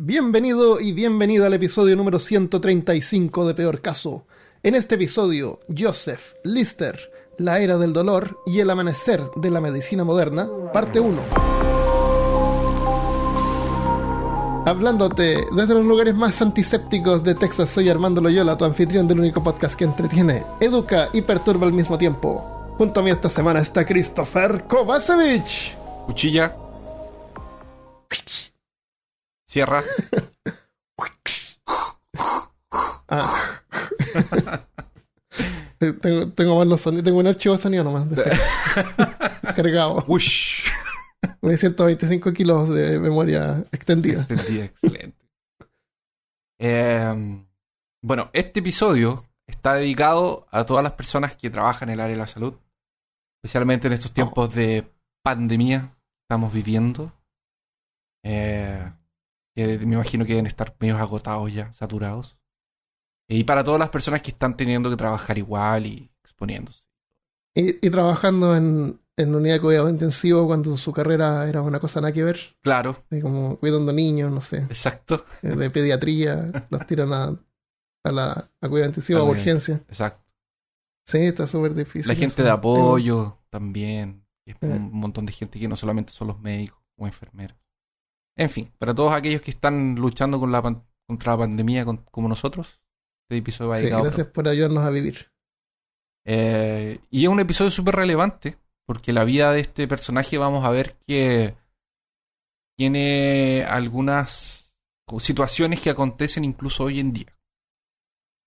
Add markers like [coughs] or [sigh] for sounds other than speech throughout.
Bienvenido y bienvenida al episodio número 135 de Peor Caso. En este episodio, Joseph, Lister, la era del dolor y el amanecer de la medicina moderna, parte 1. Hablándote desde los lugares más antisépticos de Texas, soy Armando Loyola, tu anfitrión del único podcast que entretiene, educa y perturba al mismo tiempo. Junto a mí esta semana está Christopher Kovacevic. Cuchilla. Cierra. [laughs] Ah. tengo, tengo más los sonidos, tengo un archivo de sonido nomás. Descargado. [laughs] Ush. De 125 kilos de memoria extendida. Entendí, excelente. Eh, bueno, este episodio está dedicado a todas las personas que trabajan en el área de la salud, especialmente en estos tiempos de pandemia que estamos viviendo. Eh, que me imagino que deben estar medio agotados ya, saturados. Y para todas las personas que están teniendo que trabajar igual y exponiéndose. Y, y trabajando en, en unidad de cuidado intensivo cuando su carrera era una cosa nada que ver, Claro, de como cuidando niños, no sé, exacto. de pediatría, [laughs] los tiran a, a la a cuidado intensivo, a También. urgencia. Exacto. Sí, está súper difícil. La gente eso. de apoyo también. Es Eh. un montón de gente que no solamente son los médicos o enfermeros. En fin, para todos aquellos que están luchando con la pan- contra la pandemia con- como nosotros, este episodio va Sí, dedicado. gracias por ayudarnos a vivir. Eh, y es un episodio súper relevante, porque la vida de este personaje vamos a ver que tiene algunas situaciones que acontecen incluso hoy en día.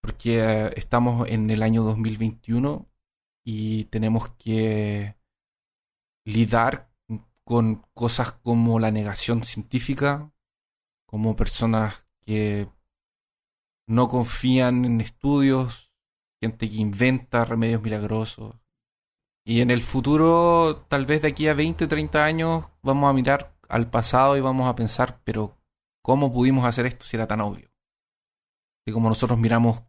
Porque eh, estamos en el año 2021 y tenemos que lidar con cosas como la negación científica, como personas que no confían en estudios, gente que inventa remedios milagrosos. Y en el futuro, tal vez de aquí a 20, 30 años, vamos a mirar al pasado y vamos a pensar, pero ¿cómo pudimos hacer esto si era tan obvio? Y como nosotros miramos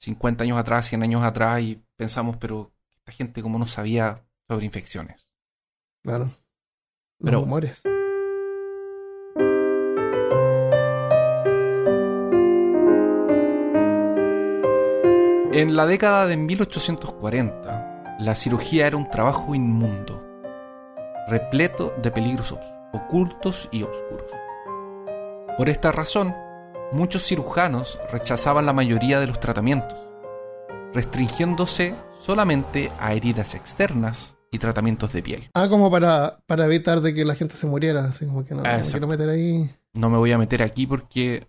50 años atrás, 100 años atrás y pensamos, pero esta gente cómo no sabía sobre infecciones. Claro. Pero- humores. En la década de 1840, la cirugía era un trabajo inmundo, repleto de peligros ocultos y oscuros. Por esta razón, muchos cirujanos rechazaban la mayoría de los tratamientos, restringiéndose solamente a heridas externas y tratamientos de piel. Ah, como para, para evitar de que la gente se muriera, así como que no, no me quiero meter ahí. No me voy a meter aquí porque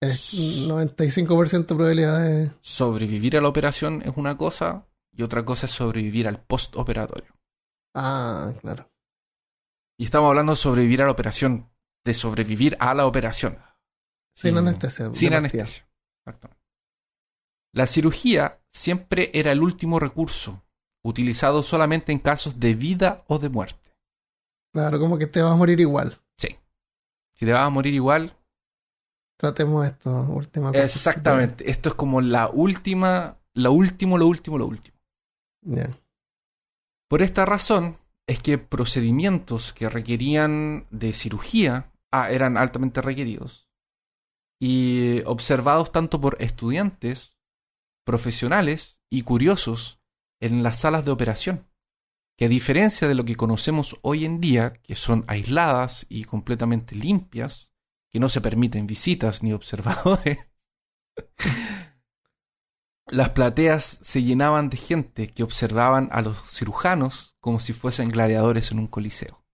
Es 95% de probabilidades. sobrevivir a la operación es una cosa y otra cosa es sobrevivir al postoperatorio. Ah, claro. Y estamos hablando de sobrevivir a la operación, de sobrevivir a la operación. Sin Sí. anestesia. de Sin anestesia. Exactamente. La cirugía siempre era el último recurso, utilizado solamente en casos de vida o de muerte. Claro, como que te vas a morir igual. Si te vas a morir igual, Tratemos esto, última cosa. exactamente. Esto es como la última, lo último, lo último, lo último. Ya. Por esta razón es que procedimientos que requerían de cirugía ah, eran altamente requeridos y observados tanto por estudiantes, profesionales y curiosos en las salas de operación, que a diferencia de lo que conocemos hoy en día, que son aisladas y completamente limpias, que no se permiten visitas ni [laughs] observadores, las plateas se llenaban de gente que observaban a los cirujanos como si fuesen gladiadores en un coliseo.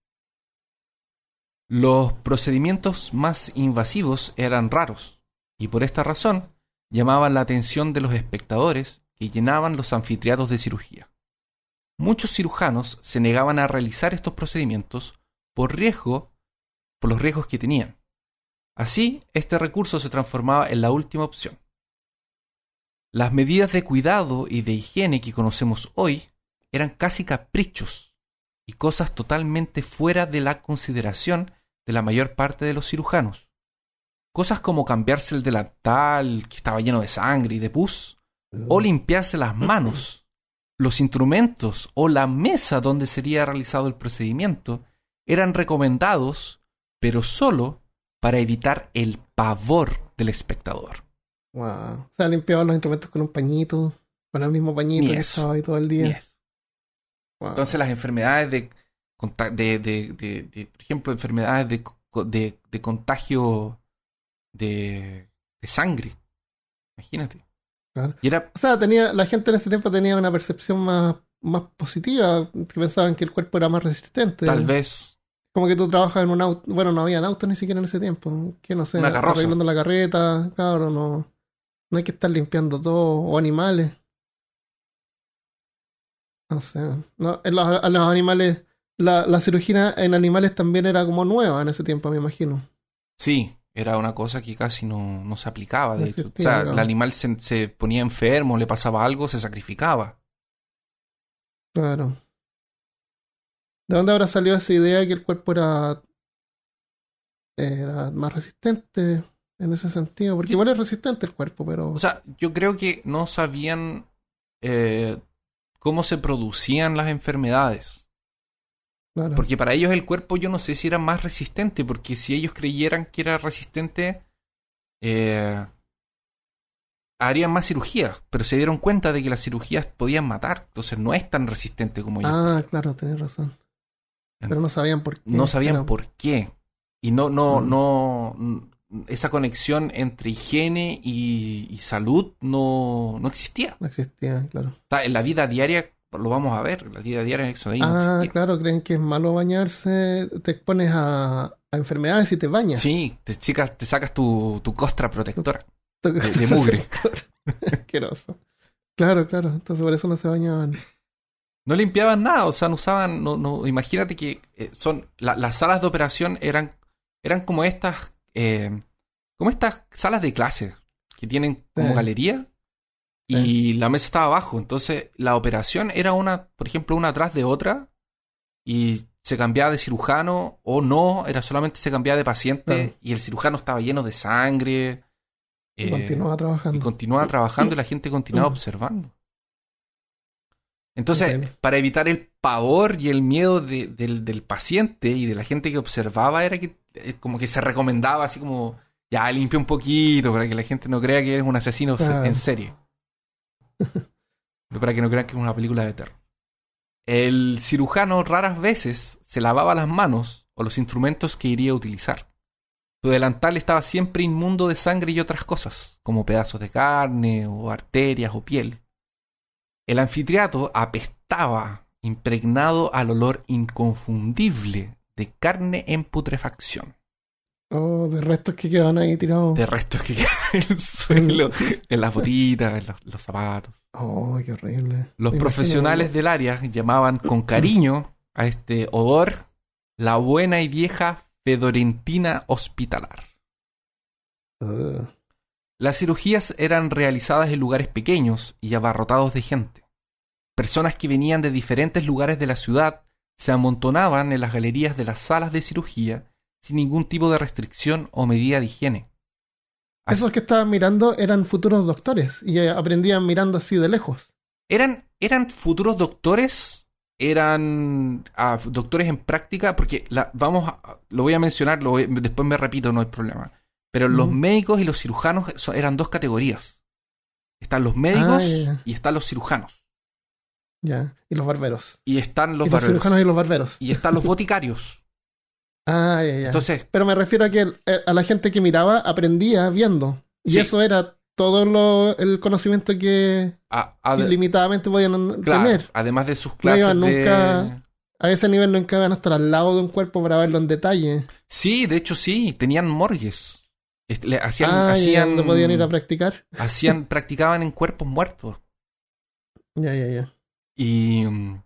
Los procedimientos más invasivos eran raros, y por esta razón llamaban la atención de los espectadores que llenaban los anfiteatros de cirugía. Muchos cirujanos se negaban a realizar estos procedimientos por riesgo, por los riesgos que tenían. Así, este recurso se transformaba en la última opción. Las medidas de cuidado y de higiene que conocemos hoy eran casi caprichos y cosas totalmente fuera de la consideración de la mayor parte de los cirujanos. Cosas como cambiarse el delantal que estaba lleno de sangre y de pus, o limpiarse las manos. Los instrumentos o la mesa donde sería realizado el procedimiento eran recomendados, pero solo para evitar el pavor del espectador. Wow. O sea, limpiaban los instrumentos con un pañito, con el mismo pañito que eso. estaba ahí todo el día. Yes. Wow. Entonces las enfermedades de, de, de, de- de, por ejemplo, enfermedades de, co- de, de contagio de, de sangre. Imagínate. Claro. Y era, O sea, tenía, la gente en ese tiempo tenía una percepción más, más positiva, que pensaban que el cuerpo era más resistente. tal vez, Como que tú trabajas en un auto, bueno, no habían autos ni siquiera en ese tiempo, que no sé, Una carroza. arreglando la carreta, claro, no, no hay que estar limpiando todo, o animales. No sé, no, en los, animales, la, la cirugía en animales también era como nueva en ese tiempo, me imagino. sí, era una cosa que casi no, no se aplicaba. De hecho. O sea, el animal se, se ponía enfermo, le pasaba algo, se sacrificaba. Claro. ¿De dónde habrá salido esa idea de que el cuerpo era, era más resistente en ese sentido? Porque igual es resistente el cuerpo, pero... O sea, yo creo que no sabían eh, cómo se producían las enfermedades. Claro. Porque para ellos el cuerpo yo no sé si era más resistente, porque si ellos creyeran que era resistente, eh, harían más cirugías, pero se dieron cuenta de que las cirugías podían matar, entonces no es tan resistente como ellos. Ah, claro, tenés razón. Pero no sabían por qué. no sabían por qué. Y no, no, Mm. no, mm, esa conexión entre higiene y, y salud no, no existía. No existía, claro. En la vida diaria lo vamos a ver, la vida diaria en Exodus no Ah, claro, creen que es malo bañarse, te expones a, a enfermedades y te bañas. Sí, te, chicas, te sacas tu, tu costra protectora. de, de mugre. [laughs] Asqueroso. Claro, claro. Entonces por eso no se bañaban. No limpiaban nada, o sea, no usaban, no, no, imagínate que eh, son, la- las salas de operación eran, eran como estas, eh, como estas salas de clase, que tienen como Sí. galería, y la mesa estaba abajo, entonces la operación era una, por ejemplo, una atrás de otra, y se cambiaba de cirujano, o no, era solamente se cambiaba de paciente, y el cirujano estaba lleno de sangre, Y eh, continuaba y trabajando. continuaba trabajando y la gente continuaba observando. Entonces, para evitar el pavor y el miedo de- del, del paciente y de la gente que observaba, era que eh, como que se recomendaba así como, ya limpia un poquito para que la gente no crea que eres un asesino Claro. en serie. Para que no crean que es una película de terror. El cirujano raras veces se lavaba las manos o los instrumentos que iría a utilizar. Su delantal estaba siempre inmundo de sangre y otras cosas, como pedazos de carne o arterias o piel. El anfiteatro apestaba, impregnado al olor inconfundible de carne en putrefacción, Oh, de restos que quedan ahí tirados. de restos que [laughs] quedan en el suelo, [laughs] en las botitas, en los, los zapatos. Oh, qué horrible. Los profesionales del área llamaban con cariño a este odor la buena y vieja fedorentina hospitalar. Las cirugías eran realizadas en lugares pequeños y abarrotados de gente. Personas que venían de diferentes lugares de la ciudad se amontonaban en las galerías de las salas de cirugía sin ningún tipo de restricción o medida de higiene. Así- Esos que estaban mirando eran futuros doctores y eh, aprendían mirando así de lejos. eran, eran futuros doctores, eran ah, doctores en práctica, porque la, vamos a- lo voy a mencionar, lo voy- después me repito, no hay problema. Pero los médicos y los cirujanos eran dos categorías. Están los médicos Ah, y están los cirujanos. Ya. Y los barberos. Y están los y los barberos. cirujanos y los barberos. Y están los boticarios. Ah, ya, ya. Entonces, Pero me refiero a que el- eh, a la gente que miraba aprendía viendo. Y Sí. eso era todo lo, el conocimiento que a- a- ilimitadamente podían claro, tener. además de sus No clases iban de... nunca- A ese nivel nunca iban a estar al lado de un cuerpo para verlo en detalle. Sí, de hecho sí, tenían morgues. Le- hacían, ah, hacían, donde podían ir a practicar. hacían, practicaban en cuerpos muertos. Ya, ya, ya. Y mm,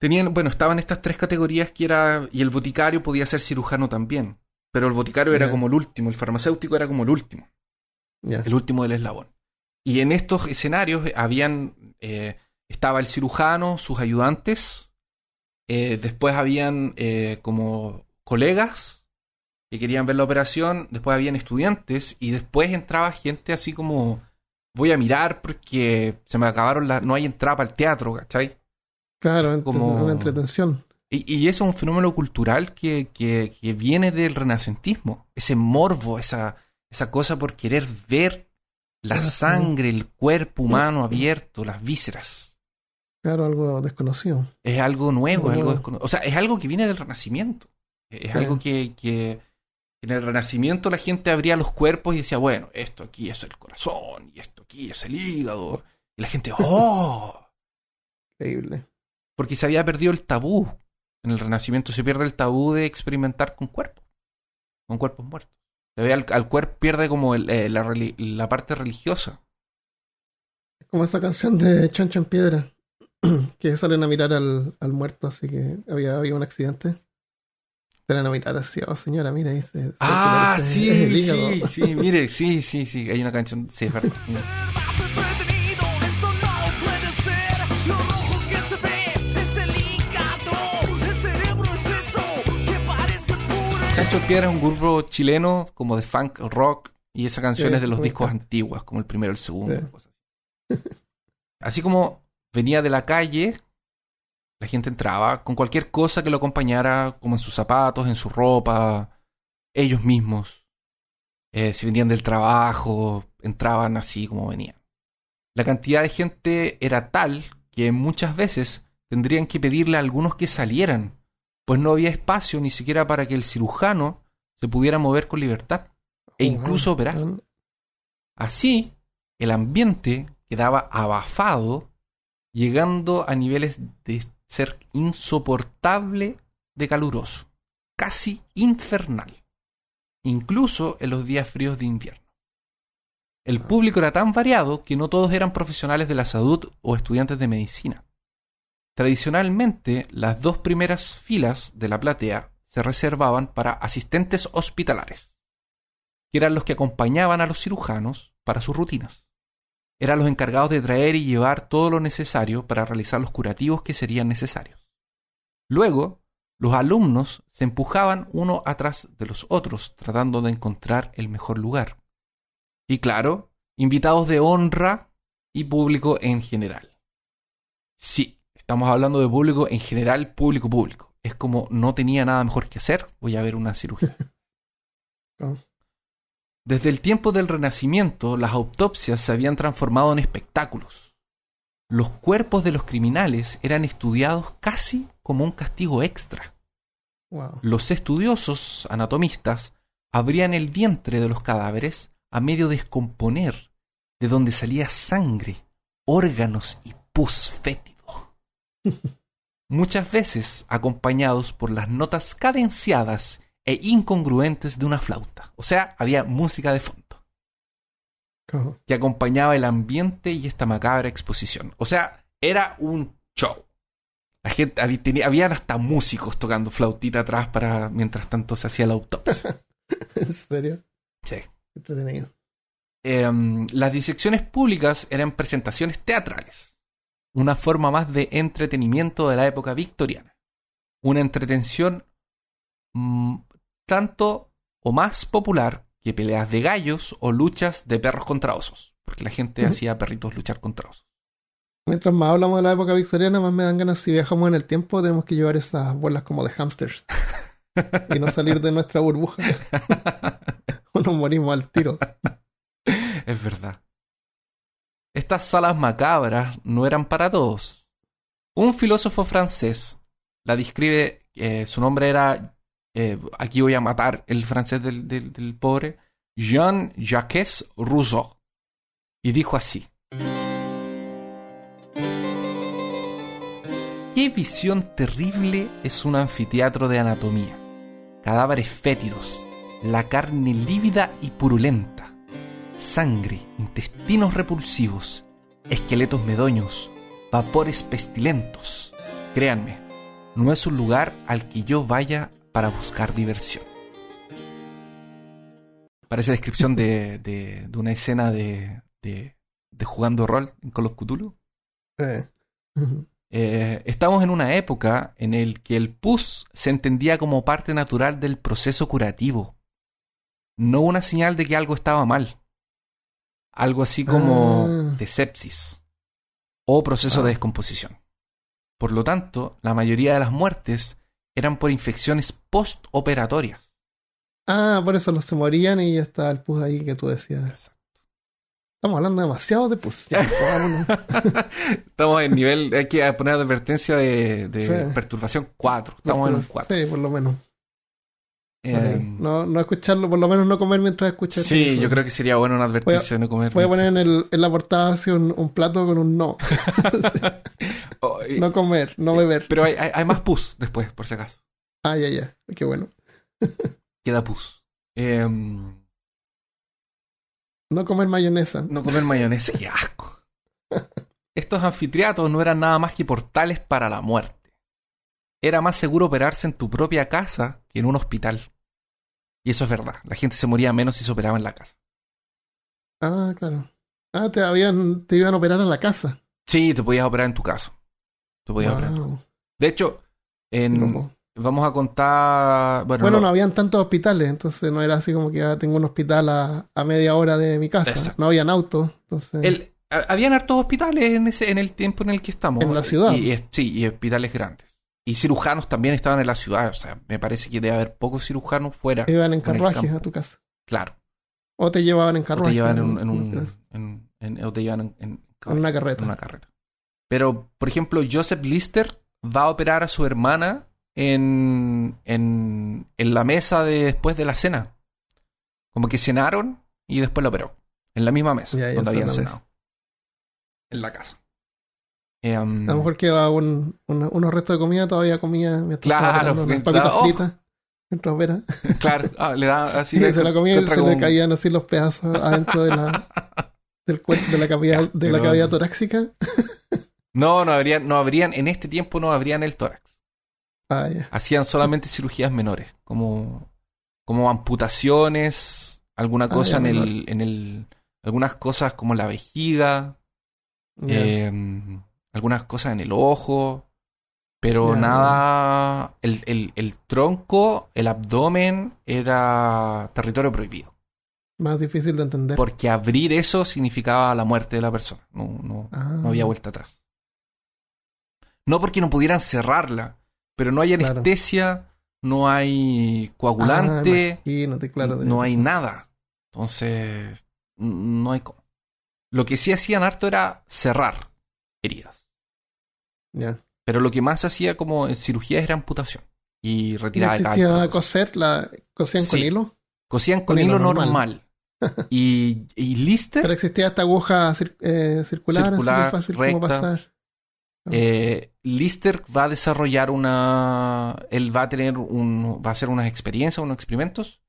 tenían, bueno, estaban estas tres categorías que era, y el boticario podía ser cirujano también. Pero el boticario era como el último, el farmacéutico era como el último, el último del eslabón. Y en estos escenarios eh, habían, eh, estaba el cirujano, sus ayudantes, eh, después habían eh, como colegas que querían ver la operación, después habían estudiantes y después entraba gente así como voy a mirar porque se me acabaron las, no hay entrada para el teatro, ¿cachai? Claro, como- una entretención. Y, y eso es un fenómeno cultural que, que, que viene del renacentismo. Ese morbo, esa, esa cosa por querer ver la sangre, el cuerpo humano abierto, las vísceras. Claro, algo desconocido. Es algo nuevo, es algo Nuevo. descono- O sea, es algo que viene del Renacimiento. Es Sí. algo que, que en el Renacimiento la gente abría los cuerpos y decía, bueno, esto aquí es el corazón y esto aquí es el hígado. Y la gente, ¡oh! Increíble. Porque se había perdido el tabú. En el Renacimiento se pierde el tabú de experimentar con cuerpos, con cuerpos muertos. Se ve al, al cuerpo, pierde como el- eh, la, parte religiosa. Es como esa canción de Chancho en Piedra, [clears throat] que salen a mirar al, al muerto, así que había, había un accidente. Salen a mirar así, oh señora, mira, se- se Ah, sí, sí, sí, mire, [laughs] sí, sí, sí, hay una canción, sí, es verdad. Puro. Chancho Piedra es un grupo chileno como de funk rock y esa canción Sí, es de los discos antiguos, como el primero, el segundo. Sí. Así como venía de la calle, la gente entraba con cualquier cosa que lo acompañara, como en sus zapatos, en su ropa, ellos mismos. Eh, si venían del trabajo, entraban así como venían. La cantidad de gente era tal que muchas veces tendrían que pedirle a algunos que salieran, pues no había espacio ni siquiera para que el cirujano se pudiera mover con libertad e incluso operar. Así, el ambiente quedaba abafado, llegando a niveles de ser insoportable de caluroso, casi infernal, incluso en los días fríos de invierno. El público era tan variado que no todos eran profesionales de la salud o estudiantes de medicina. Tradicionalmente, las dos primeras filas de la platea se reservaban para asistentes hospitalares, que eran los que acompañaban a los cirujanos para sus rutinas. Eran los encargados de traer y llevar todo lo necesario para realizar los curativos que serían necesarios. Luego, los alumnos se empujaban uno atrás de los otros tratando de encontrar el mejor lugar. Y claro, invitados de honra y público en general. Sí, estamos hablando de público en general, público público. Es como no tenía nada mejor que hacer, voy a ver una cirugía. [laughs] Desde el tiempo del Renacimiento, las autopsias se habían transformado en espectáculos. Los cuerpos de los criminales eran estudiados casi como un castigo extra. Wow. Los estudiosos, anatomistas, abrían el vientre de los cadáveres a medio descomponer, de donde salía sangre, órganos y pus fétido. Muchas veces acompañados por las notas cadenciadas e incongruentes de una flauta. O sea, había música de fondo que acompañaba el ambiente y esta macabra exposición. O sea, era un show. La gente, había, tenía- habían hasta músicos tocando flautita atrás para mientras tanto se hacía la autopsia. [laughs] ¿En serio? Sí. Entretenido. Em, las disecciones públicas eran presentaciones teatrales, una forma más de entretenimiento de la época victoriana. Una entretención mm, tanto o más popular que peleas de gallos o luchas de perros contra osos, porque la gente hacía perritos luchar contra osos. Mientras más hablamos de la época victoriana, más me dan ganas si viajamos en el tiempo, tenemos que llevar esas bolas como de hamsters. y no salir de nuestra burbuja. [laughs] o nos morimos al tiro. Es verdad. Estas salas macabras no eran para todos. Un filósofo francés la describe, eh, su nombre era, eh, aquí voy a matar el francés del, del- del pobre, Jean-Jacques Rousseau. Y dijo así. Qué visión terrible es un anfiteatro de anatomía. Cadáveres fétidos, la carne lívida y purulenta, sangre, intestinos repulsivos, esqueletos medoños, vapores pestilentos. Créanme, no es un lugar al que yo vaya para buscar diversión. Parece descripción de, [laughs] de- de una escena de, de- jugando rol en Call of Cthulhu. Eh. [laughs] Eh, estamos en una época en el que el pus se entendía como parte natural del proceso curativo, no una señal de que algo estaba mal. Algo así como Ah. de sepsis o proceso Ah. de descomposición. Por lo tanto, la mayoría de las muertes eran por infecciones postoperatorias. Ah, por eso los se morían y ya está el pus ahí que tú decías. Estamos hablando demasiado de pus. Ya, vámonos. [laughs] Estamos en nivel, hay que poner advertencia de, de Sí. perturbación 4. Estamos en un 4. Sí, por lo menos. Eh. No, no escucharlo, por lo menos no comer mientras escuchas. sí, yo creo que sería bueno una advertencia de no comer. Voy a poner en, el, en la portada así un, un plato con un no. [laughs] [laughs] Oh, y- No comer, no beber. Pero hay, hay- hay más pus después, por si acaso. Ah, ya, ya. Qué bueno. [laughs] Queda pus. Em, No comer mayonesa. no comer mayonesa, qué asco. Estos anfiteatros no eran nada más que portales para la muerte. Era más seguro operarse en tu propia casa que en un hospital. Y eso es verdad. La gente se moría menos si se operaba en la casa. Ah, claro. Ah, te, habían, te iban a operar a la casa. Sí, te podías operar en tu casa. Te podías operar. De hecho, en- vamos a contar. Bueno, Bueno, no- no habían tantos hospitales, entonces no era así como que ah, tengo un hospital a, a media hora de mi casa. Exacto. No habían autos. Entonces, el- habían hartos hospitales en, ese, en el tiempo en el que estamos. En la ciudad. Y, y- sí, y hospitales grandes. Y cirujanos también estaban en la ciudad. O sea, me parece que debe haber pocos cirujanos fuera. iban en carruajes a tu casa. Claro. O te llevaban en O carruaje. te llevan en, ¿no? un- en un. en- en- o te llevan en, una carreta. en una carreta. Pero, por ejemplo, Joseph Lister va a operar a su hermana en, en, en la mesa de, después de la cena. Como que cenaron y después la operó. En la misma mesa Ya, ya donde habían cenado. En la casa. Eh, um, A lo mejor quedaba un, unos restos de comida, todavía comía mientras Claro, papitas oh. fritas. Mientras opera. [laughs] claro, ah, le da así. Se la comía y se le caían así los pedazos adentro de la, [laughs] del cuerpo, de la cavidad, de la cavidad torácica. No, no habrían, no habrían, en este tiempo no habrían el tórax. Ah, hacían solamente cirugías menores, como, como amputaciones, alguna Ah, cosa en menor. el, en el, algunas cosas como la vejiga, eh, algunas cosas en el ojo, pero nada, el, el, el tronco, el abdomen era territorio prohibido, Más difícil de entender. porque abrir eso significaba la muerte de la persona, no, no, Ah, no había vuelta atrás. No porque no pudieran cerrarla, pero no hay Claro. anestesia, no hay coagulante, Ah, claro. no hay nada. Entonces, no hay. Lo que sí hacían harto era cerrar heridas. Ya. Pero lo que más hacía como en cirugía era amputación y ¿No retirada de existía calcio. coser? La, ¿Cosían con hilo? Cosían con con hilo normal. normal. [laughs] y, y Lister Pero existía esta aguja cir- eh, circular, así Circular, que fácil como recta. pasar. Eh, Lister va a desarrollar una. Él va a tener un. va a hacer unas experiencias, unos experimentos.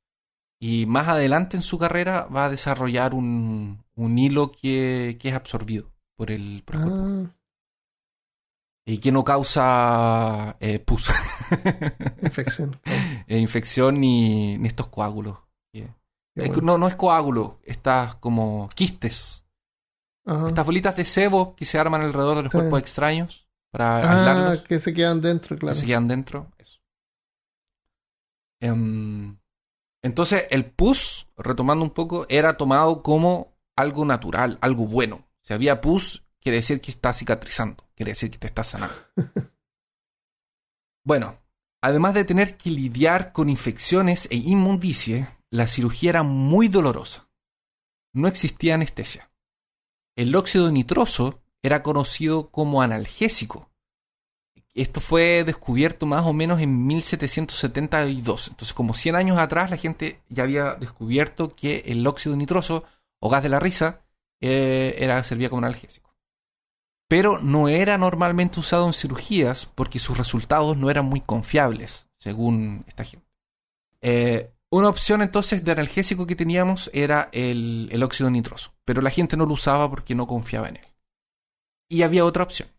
Y más adelante en su carrera va a desarrollar un, un hilo que, que es absorbido por el, por el cuerpo. Ah, Y que no causa eh, pus, [laughs] infección. eh, infección ni, ni estos coágulos. Bueno. No, no es coágulo, estas como quistes. Ajá. Estas bolitas de sebo que se arman alrededor de los Sí. cuerpos extraños para Ah, que se quedan dentro, que claro. se quedan dentro. Eso. Em, entonces, el pus, retomando un poco, era tomado como algo natural, algo bueno. Si había pus, quiere decir que está cicatrizando, quiere decir que te está sanando. [laughs] bueno, además de tener que lidiar con infecciones e inmundicie, la cirugía era muy dolorosa. No existía anestesia. El óxido nitroso era conocido como analgésico esto fue descubierto más o menos en 1772. Entonces, como 100 años atrás, la gente ya había descubierto que el óxido nitroso o gas de la risa eh, era, servía como analgésico. Pero no era normalmente usado en cirugías porque sus resultados no eran muy confiables, según esta gente. Eh, una opción entonces de analgésico que teníamos era el, el óxido nitroso, pero la gente no lo usaba porque no confiaba en él. Y había otra opción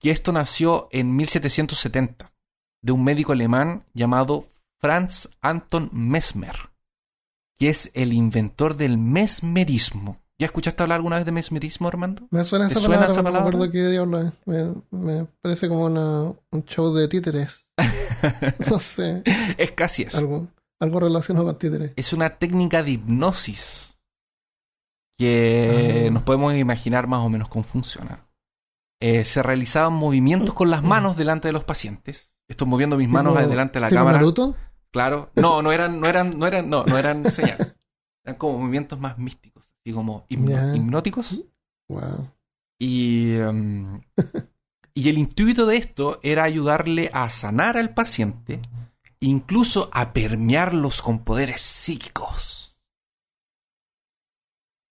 que esto nació en 1770 de un médico alemán llamado Franz Anton Mesmer, que es el inventor del mesmerismo. ¿Ya escuchaste hablar alguna vez de mesmerismo, Armando? Me suena ¿Te esa suena palabra, esa pero no me palabra? acuerdo qué diablo es. Me, me parece como una, un show de títeres. [laughs] No sé, es casi eso. algo, algo relacionado con títeres. Es una técnica de hipnosis que Ah. nos podemos imaginar más o menos cómo funciona. Eh, se realizaban movimientos con las [clears throat] manos delante de los pacientes Estoy moviendo mis manos adelante de la cámara. Naruto. Claro. No, no eran, no eran, no eran, no, no eran señales. Eran como movimientos más místicos, así como hipno- hipnóticos. Wow. Y, em, [laughs] y el intuito de esto era ayudarle a sanar al paciente, incluso a permearlos con poderes psíquicos.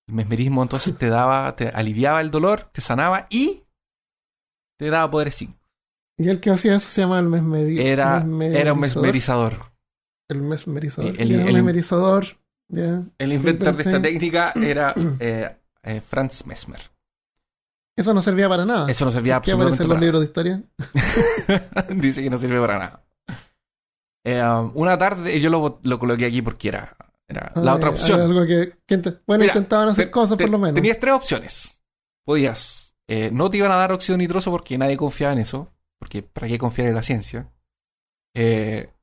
El mesmerismo entonces te daba, te aliviaba el dolor, te sanaba y te daba poderes psíquicos. Y el que hacía eso se llama el mesmeri Era, era un mesmerizador. mesmerizador. El mesmerizador. El- mesmerizador. El inventor de esta técnica [clears throat] era eh, eh, Franz Mesmer. Eso no servía para nada. Eso no servía ¿Qué aparece absolutamente en los para libros de historia? nada. [laughs] Dice que no sirve para nada. Eh, um, una tarde, yo lo, lo coloqué aquí porque era, era la Ah, otra opción. algo que, que inte- bueno, Mira, intentaban hacer Te- cosas te- por lo menos. Tenías tres opciones. Podías, no te iban a dar óxido nitroso porque nadie confiaba en eso, porque ¿para qué confiar en la ciencia?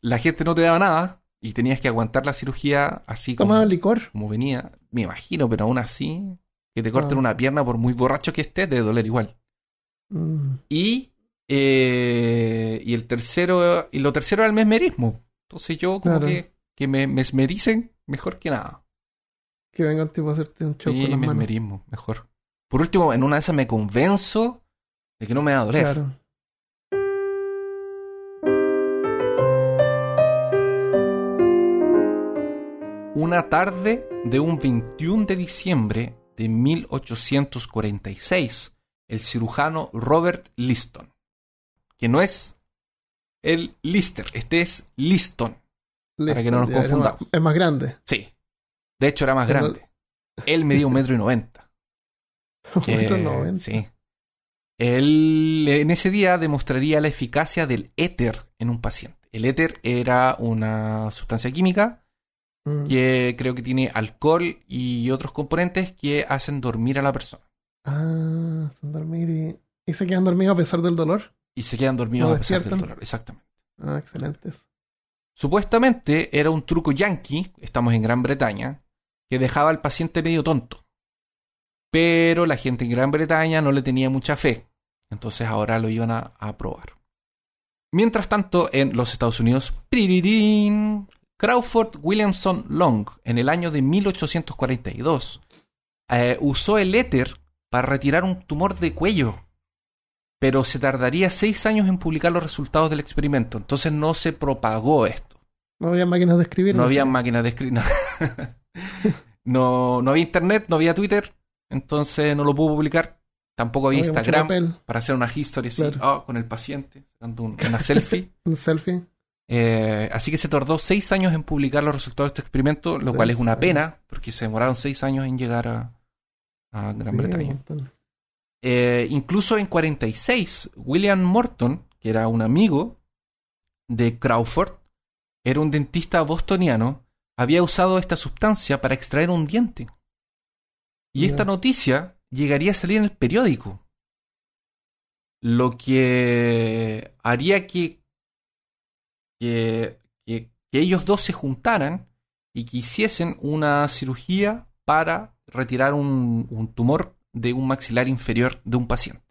La gente no te daba nada y tenías que aguantar la cirugía así como, Tomaban licor. como venía. Me imagino, pero aún así, que te corten Ah. una pierna por muy borracho que estés, debe doler igual. Mm. Y, eh, y el tercero, y lo tercero era el mesmerismo. Entonces yo como Claro. que, que me mesmericen mejor que nada. Que venga un tipo a hacerte un show Sí, con las manos. mesmerismo, mejor. Por último, en una de esas me convenzo de que no me va a doler. Claro. Una tarde de un 21 de diciembre de 1846, el cirujano Robert Liston, que no es el Lister, este es Liston. Para que no nos confundamos. más- Es más grande. Sí. De hecho, era más Pero- grande. Él medía un metro y noventa. [laughs] Un metro Que- noventa. Sí. Él en ese día demostraría la eficacia del éter en un paciente. El éter era una sustancia química Mm. que creo que tiene alcohol y otros componentes que hacen dormir a la persona. Ah, sin dormir y... ¿Y se quedan dormidos a pesar del dolor? Y se quedan dormidos ¿No a pesar del dolor. Exactamente. Ah, excelentes. Supuestamente era un truco yankee, estamos en Gran Bretaña, que dejaba al paciente medio tonto. Pero la gente en Gran Bretaña no le tenía mucha fe. Entonces ahora lo iban a, a probar. Mientras tanto, en los Estados Unidos, ¡pirirín! Crawford Williamson Long, en el año de 1842, eh, usó el éter para retirar un tumor de cuello. Pero se tardaría seis años en publicar los resultados del experimento. Entonces no se propagó esto. No había máquinas de escribir. No había máquinas de escribir. [laughs] No, no había internet, no había Twitter. Entonces no lo pudo publicar. Tampoco había No Instagram para hacer una history así, ah, con el paciente, sacando un- una [laughs] selfie. un selfie. Eh, así que se tardó seis años en publicar los resultados de este experimento, lo cual es una pena, porque se demoraron seis años en llegar a, a Gran Bretaña. Eh, incluso en 46, William Morton, que era un amigo de Crawford, era un dentista bostoniano, había usado esta sustancia para extraer un diente. Y esta noticia llegaría a salir en el periódico. Lo que haría que, que, ellos dos se juntaran y que hiciesen una cirugía para retirar un, tumor de un maxilar inferior de un paciente.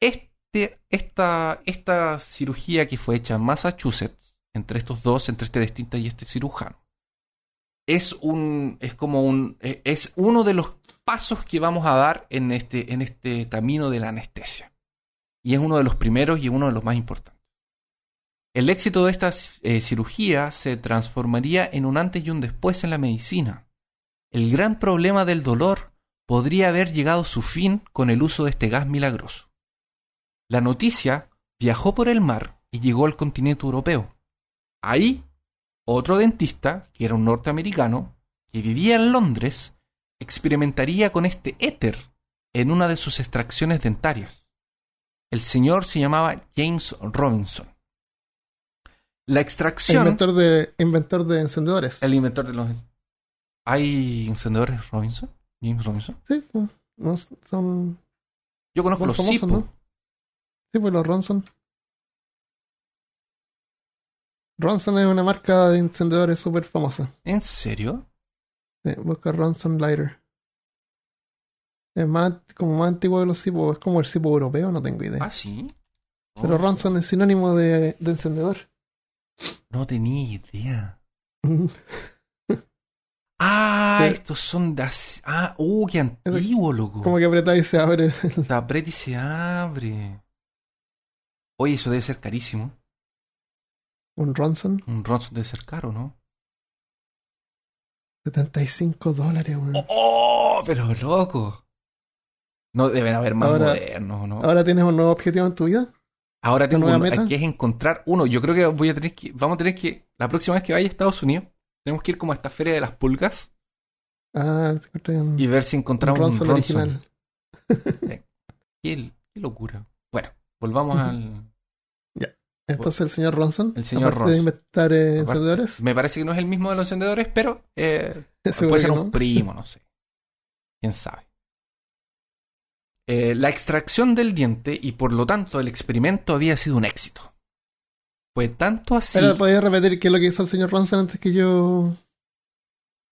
Este, esta, esta cirugía que fue hecha en Massachusetts, entre estos dos, entre este dentista y este cirujano, es un. es como un. eh, es uno de los pasos que vamos a dar en este, en este camino de la anestesia. Y es uno de los primeros y uno de los más importantes. El éxito de esta eh, cirugía se transformaría en un antes y un después en la medicina. El gran problema del dolor podría haber llegado a su fin con el uso de este gas milagroso. La noticia viajó por el mar y llegó al continente europeo. Ahí, otro dentista, que era un norteamericano, que vivía en Londres, experimentaría con este éter en una de sus extracciones dentarias. El señor se llamaba James Robinson. La extracción... Inventor de, inventor de encendedores. El inventor de los... ¿Hay encendedores Robinson? James Robinson. Sí, pues, no, son, Yo conozco los famosos. ¿no? Sí, pues los Ronson. Ronson es una marca de encendedores súper famosa. ¿En serio? Sí, busca Ronson Lighter. Es más, como más antiguo de los Zippo, es como el Zippo europeo, no tengo idea. Ah, sí. Pero Ronson es sinónimo de, de encendedor. No tenía idea. [laughs] Ah, Sí. estos son de as- Ah, uh, qué antiguo, loco. Como que apretáis y se abre. Se aprieta y se abre. Oye, eso debe ser carísimo. Un Ronson. Un Ronson debe ser caro, ¿no? 75 dólares, weón. ¡Oh! Pero loco. No deben haber más Ahora- modernos, ¿no? Ahora tienes un nuevo objetivo en tu vida. Ahora tengo un- meta? que es encontrar uno. Yo creo que voy a tener que, vamos a tener que, la próxima vez que vaya a Estados Unidos, tenemos que ir como a esta feria de las pulgas Ah, un, y ver si un encontramos un Ronson Ronson. original. Qué, qué locura. Bueno, volvamos al. Entonces el señor Ronson, El señor aparte de Ronson. inventar eh, encendedores, Me parece que no es el mismo de los encendedores, pero eh, [laughs] puede ser un primo, no sé. Quién sabe. Eh, la extracción del diente y por lo tanto el experimento había sido un éxito. Fue tanto así. Pero podías repetir qué es lo que hizo el señor Ronson antes que yo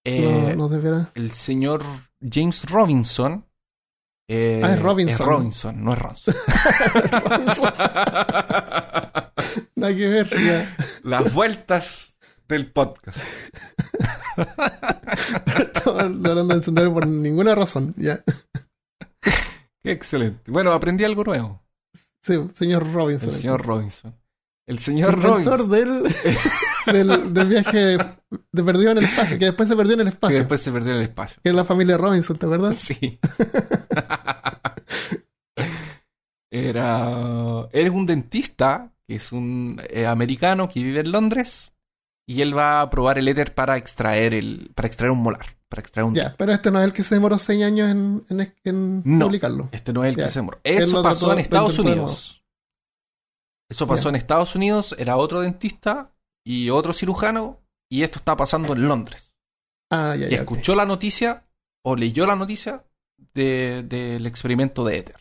eh, no, no desviara? el señor James Robinson. eh, Ah, es Robinson. Es Robinson, no es Ronson. [laughs] Nada que ver. ya. Las vueltas del podcast. [laughs] Estamos hablando de encendedores por ninguna razón. Ya. Excelente. Bueno, aprendí algo nuevo. Sí, señor Robinson. El señor Robinson. El señor Inventor Robinson. del, [laughs] del, del viaje de perdido en el espacio, que después se perdió en el Que espacio. después se perdió en el espacio. Que es la familia Robinson, ¿te acuerdas? Sí. [laughs] Era. Eres un dentista, que es un eh, americano que vive en Londres, y él va a probar el éter para extraer el. para extraer un molar. Para extraer un Ya, pero este no es el que se demoró seis años en, en, en No. publicarlo. Este no es el que se demoró. Eso pasó en Estados Unidos. Eso pasó en Estados Unidos, era otro dentista y otro cirujano, y esto está pasando en Londres. Ah, ya, ok. escuchó la noticia o leyó la noticia de- del experimento de éter.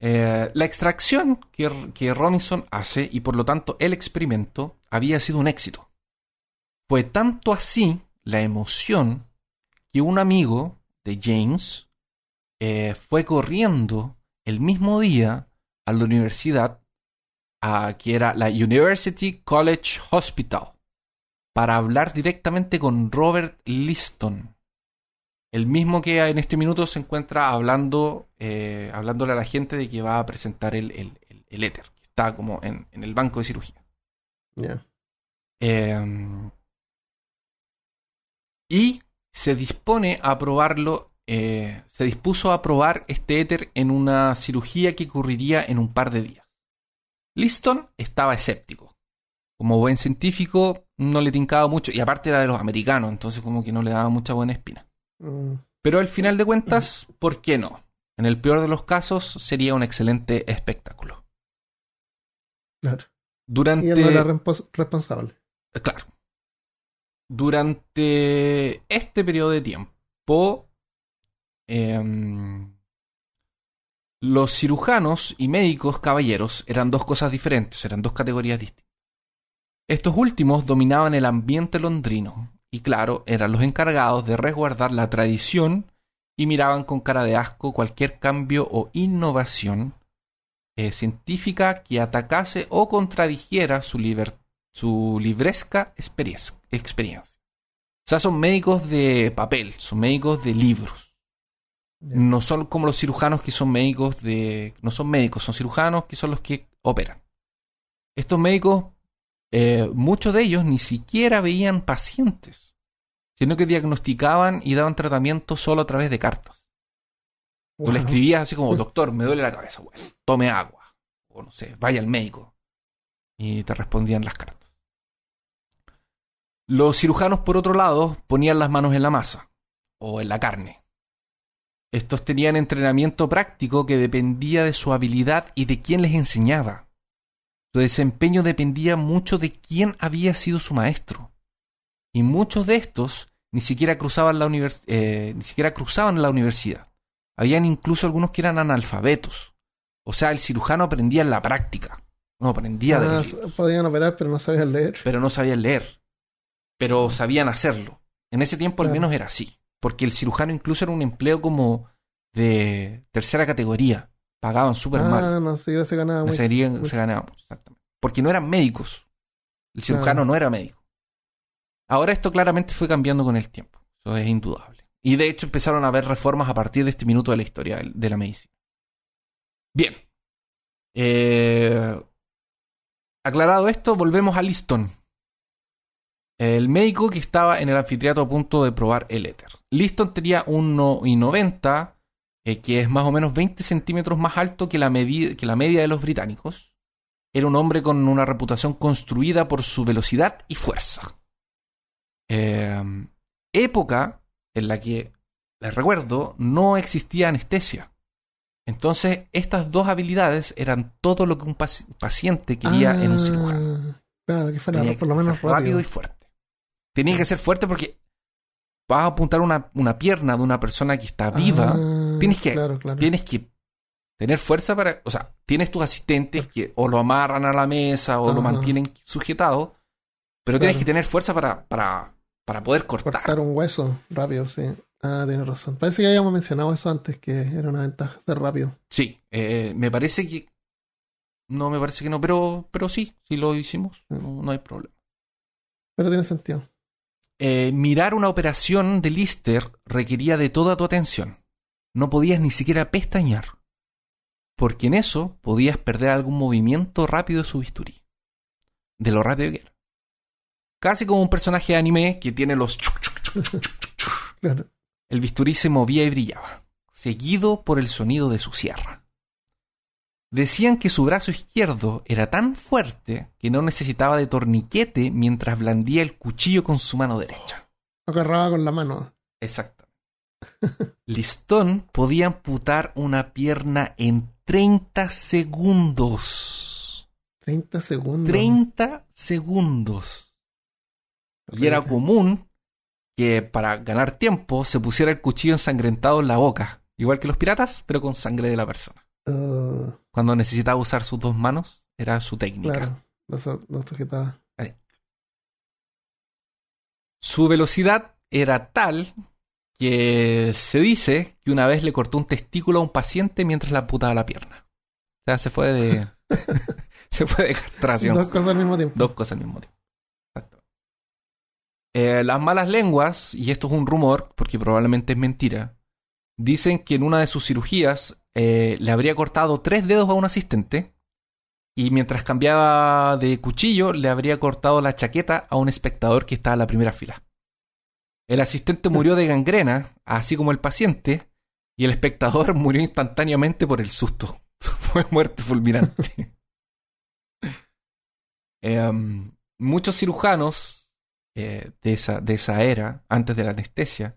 Eh, la extracción que, que Robinson hace y por lo tanto el experimento había sido un éxito. Fue tanto así la emoción que un amigo de James eh, fue corriendo el mismo día a la universidad, a, que era la University College Hospital para hablar directamente con Robert Liston. El mismo que en este minuto se encuentra hablando, eh, hablándole a la gente de que va a presentar el, el, el- el éter, que está como en, en el banco de cirugía. Ya. Eh, y se dispone a probarlo, eh, se dispuso a probar este éter en una cirugía que ocurriría en un par de días. Liston estaba escéptico. Como buen científico, no le tincaba mucho, y aparte era de los americanos, entonces como que no le daba mucha buena espina. Mm, Pero al final de cuentas, ¿por qué no? En el peor de los casos, sería un excelente espectáculo. claro. Durante... Y él no era respons- responsable. Eh, Claro. Durante este periodo de tiempo, em, los cirujanos y médicos caballeros eran dos cosas diferentes, eran dos categorías distintas. Estos últimos dominaban el ambiente londrino y, claro, eran los encargados de resguardar la tradición y miraban con cara de asco cualquier cambio o innovación eh, científica que atacase o contradijera su libertad su libresca experiencia. O sea, son médicos de papel, son médicos de libros. No son como los cirujanos que son médicos de... No son médicos, son cirujanos que son los que operan. Estos médicos, eh, muchos de ellos ni siquiera veían pacientes, sino que diagnosticaban y daban tratamiento solo a través de cartas. Tú le escribías así como, doctor, me duele la cabeza, bueno, tome agua. O no sé, vaya al médico. Y te respondían las cartas. Los cirujanos, por otro lado, ponían las manos en la masa o en la carne. Estos tenían entrenamiento práctico que dependía de su habilidad y de quién les enseñaba. Su desempeño dependía mucho de quién había sido su maestro. Y muchos de estos ni siquiera cruzaban la, univers- eh, ni siquiera cruzaban la universidad. Habían incluso algunos que eran analfabetos. O sea, el cirujano aprendía en la práctica. No aprendía de Ah, podían operar, pero no sabían leer. pero no sabían leer. Pero sabían hacerlo. En ese tiempo al menos era así. Porque el cirujano incluso era un empleo como de tercera categoría. Pagaban súper ah, mal. no, sí, se ganaba No se, muy- se ganaban, exactamente. Porque no eran médicos. El cirujano Claro. no era médico. Ahora esto claramente fue cambiando con el tiempo. Eso es indudable. Y de hecho empezaron a haber reformas a partir de este minuto de la historia de la medicina. Bien. Eh, aclarado esto, volvemos a Liston. El médico que estaba en el anfiteatro a punto de probar el éter. Liston tenía 1,90, eh, que es más o menos 20 centímetros más alto que la, que la media de los británicos. Era un hombre con una reputación construida por su velocidad y fuerza. Eh, época en la que, les recuerdo, no existía anestesia. Entonces, estas dos habilidades eran todo lo que un paci- paciente quería en un cirujano. Ah, Claro, que fuera Tenía por lo menos rápido. y fuerte. Tenía que ser fuerte porque vas a apuntar una, una pierna de una persona que está viva. Ah, tienes que- Claro, claro. Tienes que tener fuerza para. O sea, tienes tus asistentes que o lo amarran a la mesa o lo mantienen sujetado. Pero tienes que tener fuerza para, para, para poder cortar. Cortar un hueso rápido, sí. Ah, tienes razón. Parece que habíamos mencionado eso antes, que era una ventaja ser rápido. Sí, eh, me parece que. No, me parece que no, pero, pero sí, sí lo hicimos. No, no hay problema. Pero tiene sentido. Eh, mirar una operación de Lister requería de toda tu atención. No podías ni siquiera pestañear. Porque en eso podías perder algún movimiento rápido de su bisturí. De lo rápido que era. Casi como un personaje de anime que tiene los... chuc, chuc. El bisturí se movía y brillaba, seguido por el sonido de su sierra. Decían que su brazo izquierdo era tan fuerte que no necesitaba de torniquete mientras blandía el cuchillo con su mano derecha. Agarraba con la mano. Exacto. [laughs] Listón podía amputar una pierna en 30 segundos. 30 segundos. 30 segundos. Y era común que para ganar tiempo se pusiera el cuchillo ensangrentado en la boca. Igual que los piratas, pero con sangre de la persona. Uh, Cuando necesitaba usar sus dos manos, era su técnica. claro. Lo, su- lo sujetaba. Su velocidad era tal que se dice que una vez le cortó un testículo a un paciente mientras le amputaba la pierna. O sea, se fue de. [laughs] [laughs] se fue de castración. Dos cosas al mismo tiempo. Dos cosas al mismo tiempo. Exacto. Eh, las malas lenguas, y esto es un rumor, porque probablemente es mentira, dicen que en una de sus cirugías eh, le habría cortado tres dedos a un asistente y mientras cambiaba de cuchillo le habría cortado la chaqueta a un espectador que estaba en la primera fila. El asistente murió de gangrena, así como el paciente, y el espectador [laughs] murió instantáneamente por el susto. [laughs] Fue muerte fulminante. [laughs] Em, muchos cirujanos eh, de, esa, de esa era, antes de la anestesia,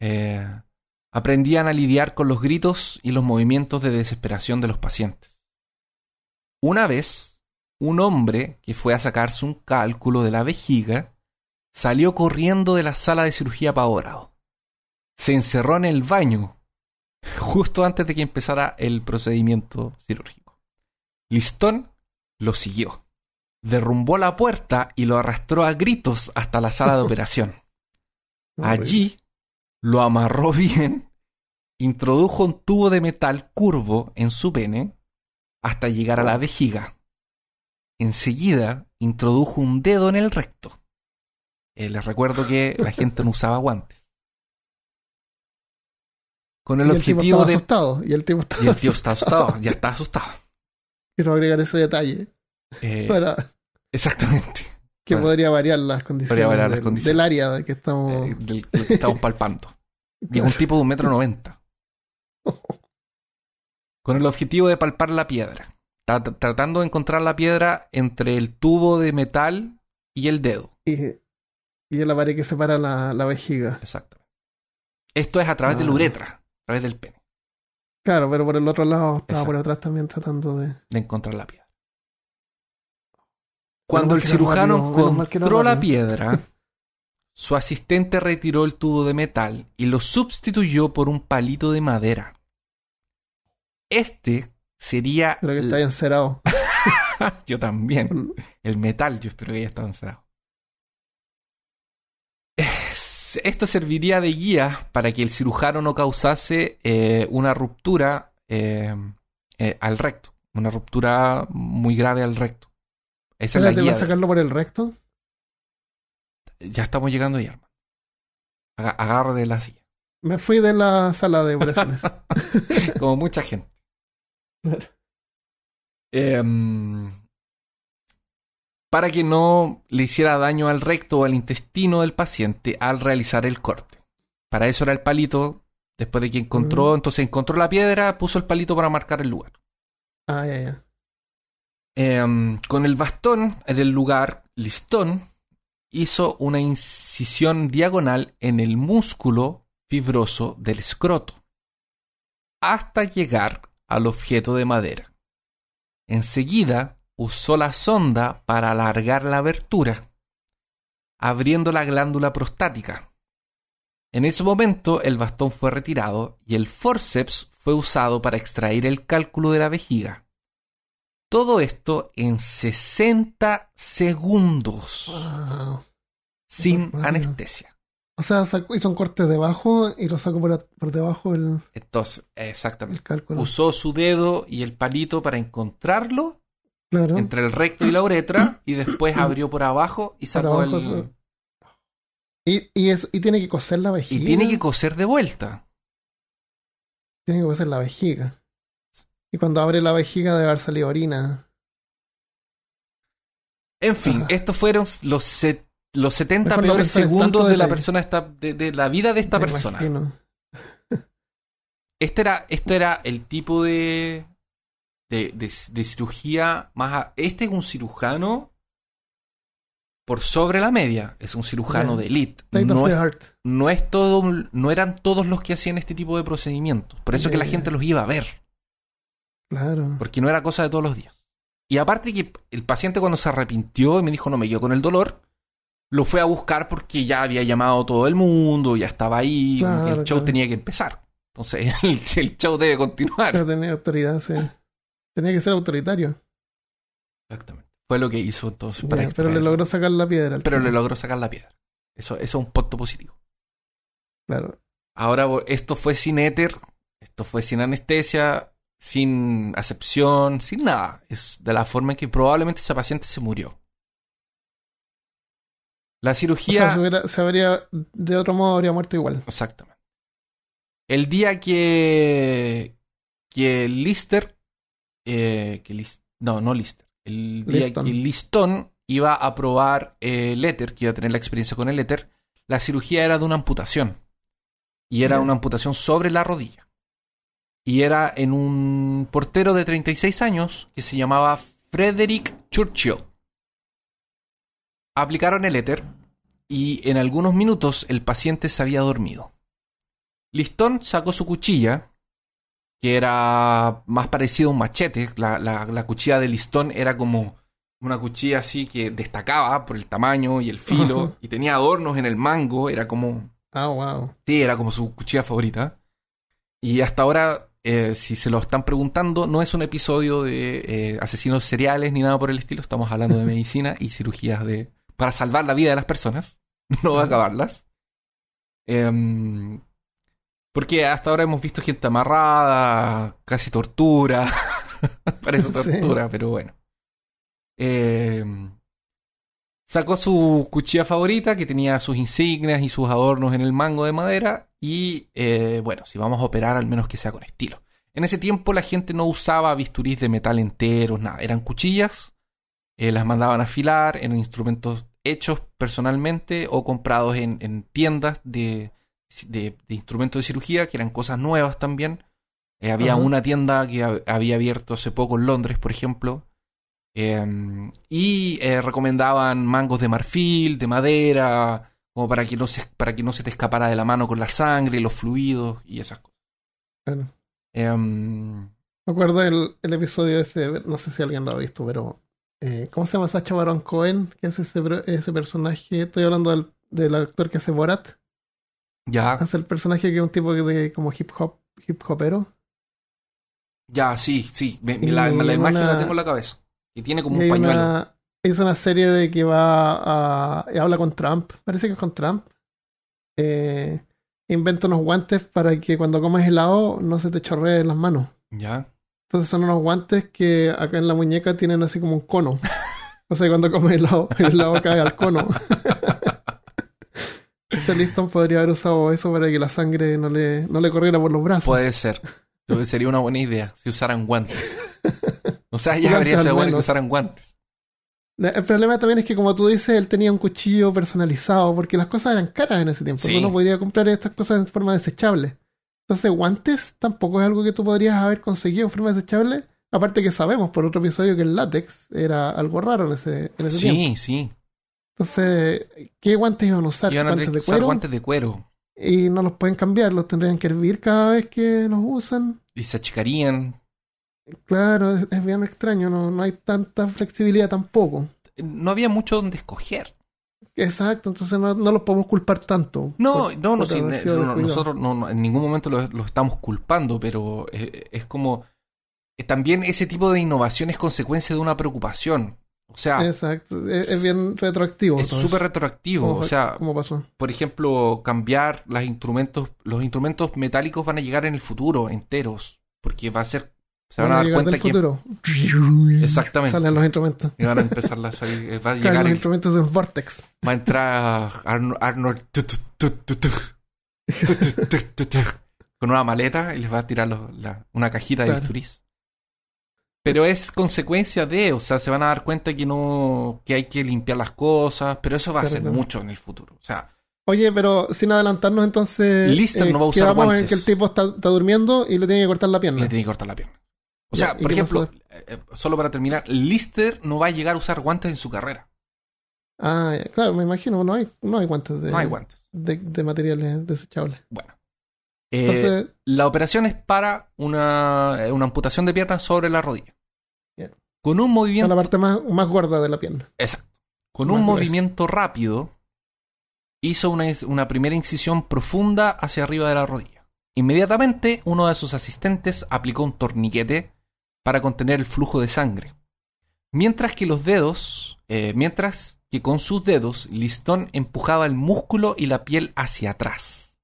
eh, aprendían a lidiar con los gritos y los movimientos de desesperación de los pacientes. Una vez, un hombre que fue a sacarse un cálculo de la vejiga salió corriendo de la sala de cirugía apavorado. Se encerró en el baño [laughs] justo antes de que empezara el procedimiento quirúrgico. Listón lo siguió derrumbó la puerta y lo arrastró a gritos hasta la sala de [laughs] operación. Allí lo amarró [laughs] bien, introdujo un tubo de metal curvo en su pene hasta llegar a la vejiga. Enseguida introdujo un dedo en el recto. Eh, les recuerdo que la gente no usaba guantes. Con el Y el tipo objetivo de... asustado. Y el tipo estaba Y el tío está asustado. asustado, ya está asustado. [laughs] Quiero agregar ese detalle. Eh, Para exactamente. Que bueno. podría variar las condiciones, variar las del, condiciones. del área de que estamos. eh, del, del que estamos [laughs] palpando. Y es un tipo de un metro noventa. [laughs] Con el objetivo de palpar la piedra. Tra- tratando de encontrar la piedra entre el tubo de metal y el dedo. y, y la pared que separa la, la vejiga. Exacto. Esto es a través de la Ah. uretra, a través del pene, Claro, pero por el otro lado estaba Exacto. por atrás también tratando de. de encontrar la piedra. Cuando el no cirujano rápido, no es encontró la rápido. piedra, [laughs] su asistente retiró el tubo de metal y lo sustituyó por un palito de madera. Este sería. Creo que está bien cerrado. [laughs] Yo también. El metal, yo espero que haya estado encerrado. Es- Esto serviría de guía para que el cirujano no causase eh, una ruptura eh, eh, al recto. Una ruptura muy grave al recto. Esa es la ¿va guía. a sacarlo por el recto? Ya estamos llegando ya, hermano. Aga- Agarre de la silla. Me fui de la sala de operaciones. [laughs] Como mucha gente. Claro. Em, para que no le hiciera daño al recto o al intestino del paciente al realizar el corte. Para eso era el palito. Después de que encontró, Ujú. entonces encontró la piedra, puso el palito para marcar el lugar. ah, ya, ya. Em, con el bastón en el lugar listón, hizo una incisión diagonal en el músculo fibroso del escroto, hasta llegar al objeto de madera. Enseguida usó la sonda para alargar la abertura, abriendo la glándula prostática. En ese momento el bastón fue retirado y el forceps fue usado para extraer el cálculo de la vejiga. Todo esto en 60 segundos, Wow. sin anestesia. O sea, sacó- hizo un corte debajo y lo sacó por, a- por debajo el, Entonces, el exactamente. cálculo. Usó su dedo y el palito para encontrarlo claro. entre el recto y la uretra y después [coughs] abrió por abajo y sacó abajo, el... sí. Y, y, es, y tiene que coser la vejiga. Y tiene que coser de vuelta. Tiene que coser la vejiga. Y cuando abre la vejiga debe haber salido orina. En fin, estos fueron los, los 70 Mejor peores segundos de la persona esta, de, de la vida de esta Me persona. imagino. Este era, este era el tipo de, de, de- de cirugía más... a- este es un cirujano por sobre la media. Es un cirujano de elite. No es, no es todo, no eran todos los que hacían este tipo de procedimientos. Por eso es que la gente los iba a ver. Claro. Porque no era cosa de todos los días. Y aparte que el paciente cuando se arrepintió y me dijo no me quedo con el dolor, lo fue a buscar porque ya había llamado todo el mundo, ya estaba ahí, Claro, el show claro. tenía que empezar. Entonces [laughs] el, el show debe continuar. Pero tenía autoridad, sí. Tenía que ser autoritario. Exactamente. Fue lo que hizo entonces para pero extraer. le logró sacar la piedra. Pero le logró sacar la piedra. Eso, eso es un punto positivo. Claro. Ahora, esto fue sin éter, esto fue sin anestesia, sin acepción, sin nada. Es de la forma en que probablemente esa paciente se murió. La O cirugía... sea, se, hubiera- se habría, de otro modo habría muerto igual. Exactamente. El día que... que Lister... eh, que Lis- no, no Lister. El día Liston. que Liston iba a probar eh, el éter, que iba a tener la experiencia con el éter, la cirugía era de una amputación. Y era una amputación sobre la rodilla. Y era en un portero de 36 años que se llamaba Frederick Churchill. Aplicaron el éter y en algunos minutos el paciente se había dormido. Listón sacó su cuchilla, que era más parecido a un machete. La, la- la cuchilla de Listón era como una cuchilla así que destacaba por el tamaño y el filo y tenía adornos en el mango. Era como Ah, wow. Sí, era como su cuchilla favorita. Y hasta ahora, eh, si se lo están preguntando, no es un episodio de eh, asesinos seriales ni nada por el estilo. Estamos hablando de medicina y cirugías de para salvar la vida de las personas, [laughs] no acabarlas. Em, porque hasta ahora hemos visto gente amarrada, casi tortura. [laughs] Parece Sí. tortura, pero bueno. Sacó su cuchilla favorita que tenía sus insignias y sus adornos en el mango de madera y eh, bueno, si vamos a operar al menos que sea con estilo. En ese tiempo la gente no usaba bisturís de metal enteros, nada, eran cuchillas, eh, las mandaban a afilar, eran instrumentos hechos personalmente o comprados en, en tiendas de, de- de instrumentos de cirugía, que eran cosas nuevas también. Eh, había una tienda que ha- había abierto hace poco en Londres, por ejemplo, eh, y eh, recomendaban mangos de marfil, de madera, como para que, no se, para que no se te escapara de la mano con la sangre, los fluidos y esas cosas. Claro. Em, Me acuerdo el, el episodio ese, no sé si alguien lo ha visto, pero eh, ¿cómo se llama Sacha Baron Cohen? ¿Qué es ese, ese personaje? Estoy hablando del, del actor que hace Borat. ya, Hace el personaje que es un tipo de como hip hop, hip hopero. ya, sí, sí. me- la, la imagen una- la tengo en la cabeza. Y tiene como Y un pañuelo. una, hizo una serie de que va a, y habla con Trump, parece que es con Trump. Eh, inventa unos guantes para que cuando comas helado no se te chorree las manos. Ya. Entonces son unos guantes que acá en la muñeca tienen así como un cono. O sea, cuando comes helado, el helado cae al cono. [laughs] Este Liston podría haber usado eso para que la sangre no le, no le corriera por los brazos. Puede ser. Sería una buena idea si usaran guantes. [laughs] O sea, ya habría sido bueno que usaran guantes. El problema también es que, como tú dices, él tenía un cuchillo personalizado, porque las cosas eran caras en ese tiempo. Sí. Tú no podrías comprar estas cosas en forma desechable. Entonces, guantes tampoco es algo que tú podrías haber conseguido en forma desechable. Aparte que sabemos por otro episodio que el látex era algo raro en ese, en ese tiempo. Sí, sí. Entonces, ¿qué guantes iban a usar? Iban a ¿Guantes de cuero? guantes de cuero. Y no los pueden cambiar, los tendrían que hervir cada vez que los usan. Y se achicarían. Claro, es, es bien extraño, no, no hay tanta flexibilidad tampoco. No había mucho donde escoger. Exacto, entonces no, no los podemos culpar tanto. No, por- no, no, sí, no, nosotros no, en ningún momento los lo estamos culpando, pero eh, es, como... eh, También ese tipo de innovación es consecuencia de una preocupación. O sea, Exacto, es, es bien retroactivo. es súper retroactivo. ¿Cómo O sea, ¿Cómo pasó? por ejemplo, cambiar los instrumentos, los instrumentos metálicos van a llegar en el futuro enteros, porque va a ser, se van, a, dar cuenta del que... futuro. Exactamente. Salen los instrumentos. Y van a empezar a salir. Va a llegar. los instrumentos en Vortex. Va a entrar Arnold. con una maleta y les va a tirar la, una cajita de bisturís. Pero es consecuencia de, o sea, se van a dar cuenta que no, que hay que limpiar las cosas, pero eso va a ser mucho en el futuro. O sea, Oye, pero sin adelantarnos entonces. Lister eh, no va a usar guantes. En que el tipo está, está, durmiendo y le tiene que cortar la pierna. Le tiene que cortar la pierna. O Ya, sea, ¿y por ejemplo, eh, eh, solo para terminar, Lister no va a llegar a usar guantes en su carrera. Ah, claro, me imagino, no hay, no hay guantes de, No hay guantes. de, de materiales desechables. Bueno. Eh, Entonces, La operación es para una, una amputación de pierna sobre la rodilla. Con un movimiento. la parte más, más gorda de la pierna. Exacto. Con Más un gruesa. movimiento rápido, hizo una, una primera incisión profunda hacia arriba de la rodilla. Inmediatamente, uno de sus asistentes aplicó un torniquete para contener el flujo de sangre. Mientras que los dedos, eh, mientras que con sus dedos, Listón empujaba el músculo y la piel hacia atrás.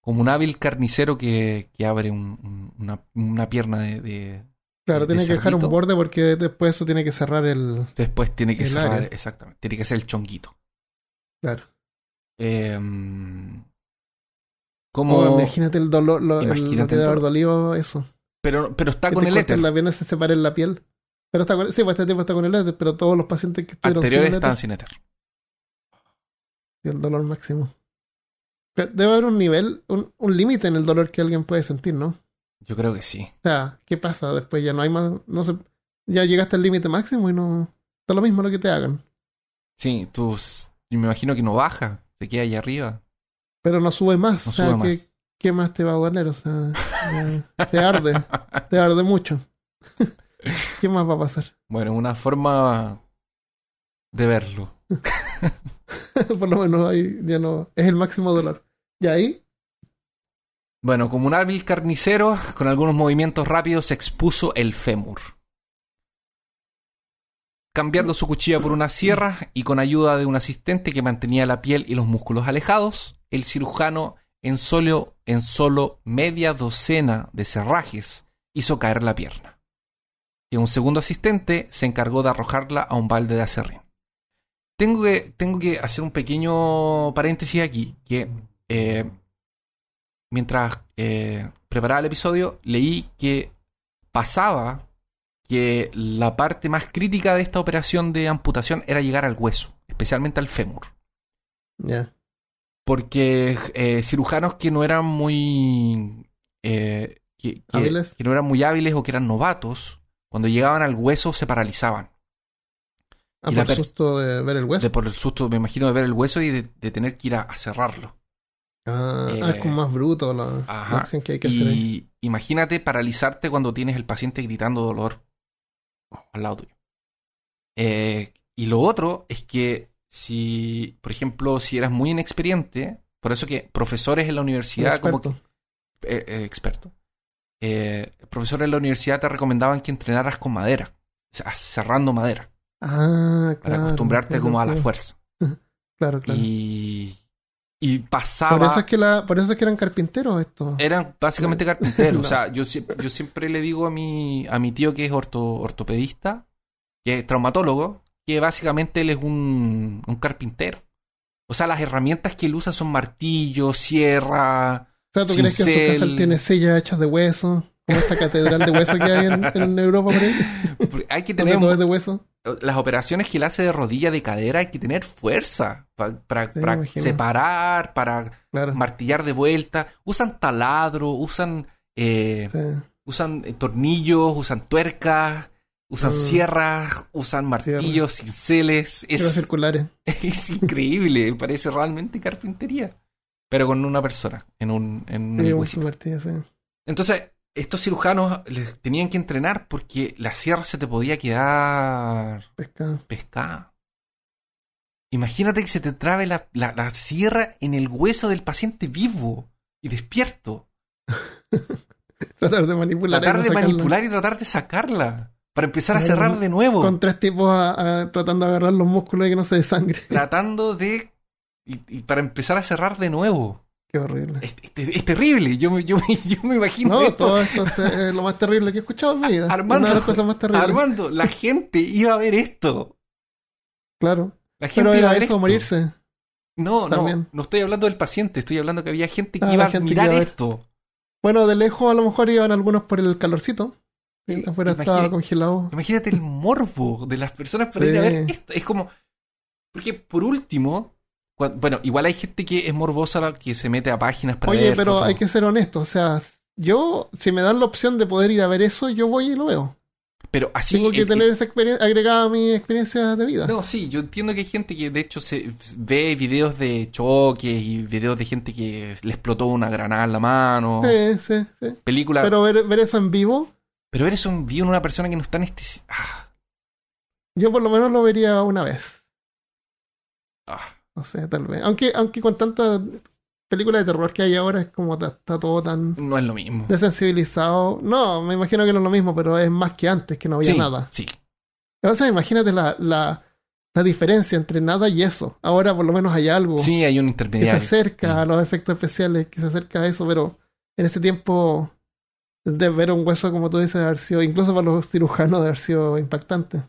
Como un hábil carnicero que, que abre un- un- una, una pierna de, de- Claro, de tiene que dejar un borde porque después eso tiene que cerrar el... Después tiene que cerrar, área. exactamente, tiene que ser el chonguito. Claro. Em, como, Oh, imagínate el dolor, lo, el- lo Imagínate que el dolor. dolido eso. Pero, pero está con el éter. la se separe la piel. Pero está con, sí, pues este tipo está con el éter, pero todos los pacientes que estuvieron Anteriores sin están éter, sin éter. el dolor máximo. Pero Debe haber un nivel, un, un límite en el dolor que alguien puede sentir, ¿no? Yo creo que sí. O sea, ¿qué pasa? Después ya no hay más, no sé, ya llegaste al límite máximo y no, da lo mismo lo que te hagan. Sí, tú, me imagino que no baja, se queda ahí arriba. Pero no sube más. No o sea, sube ¿qué, más. ¿qué más te va a doler? O sea, te arde, te arde mucho. [laughs] ¿Qué más va a pasar? Bueno, una forma de verlo. [laughs] Por lo menos ahí ya no, es el máximo dolor. Y ahí, Bueno, como un hábil carnicero, con algunos movimientos rápidos, expuso el fémur. Cambiando su cuchilla por una sierra y con ayuda de un asistente que mantenía la piel y los músculos alejados, el cirujano, en solo, en solo media docena de cerrajes, hizo caer la pierna. Y un segundo asistente se encargó de arrojarla a un balde de acerrín. Tengo que, tengo que hacer un pequeño paréntesis aquí, que eh, mientras eh, preparaba el episodio, leí que pasaba que la parte más crítica de esta operación de amputación era llegar al hueso, especialmente al fémur. ya. Porque eh, cirujanos que no eran muy... eh, que, que- ¿Hábiles? que no eran muy hábiles o que eran novatos, cuando llegaban al hueso se paralizaban. Ah, Y por el susto de ver el hueso. De por el susto, me imagino, de ver el hueso y de, de tener que ir a, a cerrarlo. Ah, Eh, ah, es como más bruto la, acción que hay que hacer ahí. Imagínate paralizarte cuando tienes el paciente gritando dolor al lado tuyo. Eh, y lo otro es que si, por ejemplo, si eras muy inexperiente, por eso que profesores en la universidad, como que, Experto. eh, eh, experto, eh, profesores en la universidad te recomendaban que entrenaras con madera, cerrando madera, Ah, para claro. acostumbrarte tiene como a la fuerza. [laughs] Claro, claro. Y, y pasaba. Por eso es que la, por eso es que eran carpinteros estos. Eran básicamente carpinteros. No. O [laughs] sea, yo, yo siempre le digo a mi, a mi tío que es orto, ortopedista, que es traumatólogo, que básicamente él es un, un carpintero. O sea, las herramientas que él usa son martillo, sierra. O sea, ¿tú crees que en su casa cincel. él tiene sillas hechas de hueso? Como esta catedral de hueso que hay en, en Europa por ahí. Hay que tener todo es de hueso. las operaciones que él hace de rodilla, de cadera, hay que tener fuerza pa- para, Sí, para separar, para Claro. martillar de vuelta. Usan taladro, usan, eh, Sí. usan eh, tornillos, usan tuercas, usan Mm. sierras, usan martillos, cinceles. Es, circulares. [laughs] es increíble, parece realmente carpintería. Pero con una persona, en un, en un Sí, un martillo, sí. Entonces, estos cirujanos les tenían que entrenar porque la sierra se te podía quedar Pescado. pescada. Imagínate que se te trabe la, la- la sierra en el hueso del paciente vivo y despierto. [laughs] Tratar de manipular. Tratar y no de manipular y tratar de sacarla. Para empezar a cerrar de nuevo. Con tres tipos a- a- tratando de agarrar los músculos y que no se desangre. [laughs] Tratando de... Y, y para empezar a cerrar de nuevo. Qué horrible. Es, es- es terrible. Yo, me- yo, me- [laughs] yo me imagino No, esto. todo esto es lo más terrible que he escuchado en mi vida. Armando, Una de las cosas más terribles. Armando, la [laughs] gente iba a ver esto. Claro. La gente Pero iba a era ver eso, esto. morirse. No, no, También. no estoy hablando del paciente, estoy hablando que había gente que Ah, iba a mirar a esto. Bueno, de lejos a lo mejor iban algunos por el calorcito. Afuera imagina- estaba congelado. Imagínate el morbo de las personas para Sí. ir a ver esto. Es como. Porque por último. Bueno, igual hay gente que es morbosa la que se mete a páginas para Oye, ver pero fotos. hay que ser honesto. O sea, yo, si me dan la opción de poder ir a ver eso, yo voy y lo veo. Pero así. Tengo que tener esa experiencia agregada a mi experiencia de vida. No, sí, yo entiendo que hay gente que de hecho se ve videos de choques y videos de gente que le explotó una granada en la mano. Sí, sí, sí. Película. Pero, Pero ver, ver eso en vivo, eres un en una persona que no está anestesiada. Ah, yo por lo menos lo vería una vez. ah. No sé, tal vez. Aunque, aunque con tantas películas de terror que hay ahora, es como está todo tan no es lo mismo. desensibilizado. No, me imagino que no es lo mismo, pero es más que antes, que no había sí, nada. Sí. O sea, imagínate la, la, la diferencia entre nada y eso. Ahora por lo menos hay algo Sí, hay un que se intermediario. acerca Sí. a los efectos especiales, que se acerca a eso, pero en ese tiempo de ver un hueso, como tú dices, de haber sido, incluso para los cirujanos, de haber sido impactante.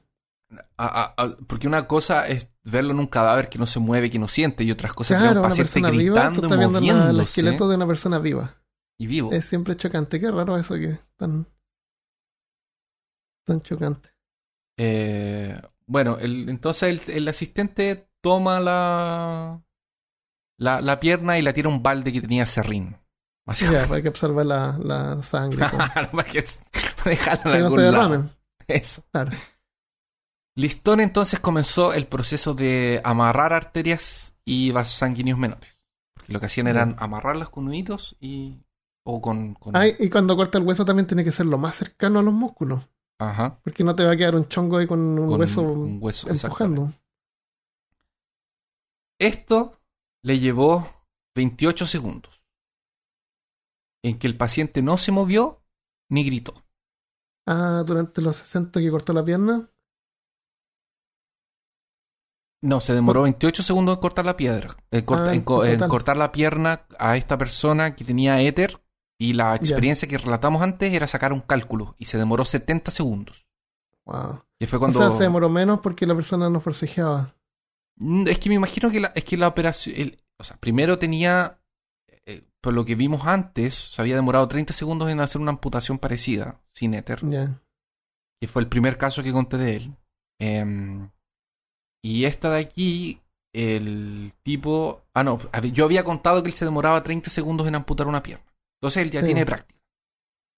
Porque una cosa es verlo en un cadáver que no se mueve, que no siente, y otras cosas Claro, un una paciente persona viva, tú estás viendo la- el moviéndose esqueleto de una persona viva. y vivo. Es siempre chocante. Qué raro eso que es tan, tan chocante. Eh, bueno, el- entonces el, el asistente toma la, la la pierna y la tira a un balde que tenía serrín. Ya, hay que absorber la, la sangre. [laughs] para que [laughs] para dejarlo en Para que no algún se lado. derramen. Eso. Claro. Listón entonces comenzó el proceso de amarrar arterias y vasos sanguíneos menores. Porque lo que hacían eran amarrarlas con nuditos y. o con. con- Ay, y cuando corta el hueso también tiene que ser lo más cercano a los músculos. Ajá. Porque no te va a quedar un chongo ahí con un con hueso un hueso, empujando. Esto le llevó 28 segundos. En que el paciente no se movió ni gritó. Ah, durante los 60 que cortó la pierna. No, se demoró 28 segundos en cortar la piedra. En, corta- Ah, en co- en en total. cortar la pierna a esta persona que tenía éter. Y la experiencia que relatamos antes era sacar un cálculo. Y se demoró 70 segundos. Wow. Que fue O cuando. sea, se demoró menos porque la persona no forcejeaba. Mm, Es que me imagino que la, es que la operación. el- o sea, primero tenía. Por lo que vimos antes, se había demorado 30 segundos en hacer una amputación parecida, sin éter. Que fue el primer caso que conté de él. Em, y esta de aquí, el tipo... Ah, no, yo había contado que él se demoraba 30 segundos en amputar una pierna. Entonces él ya Sí. tiene práctica.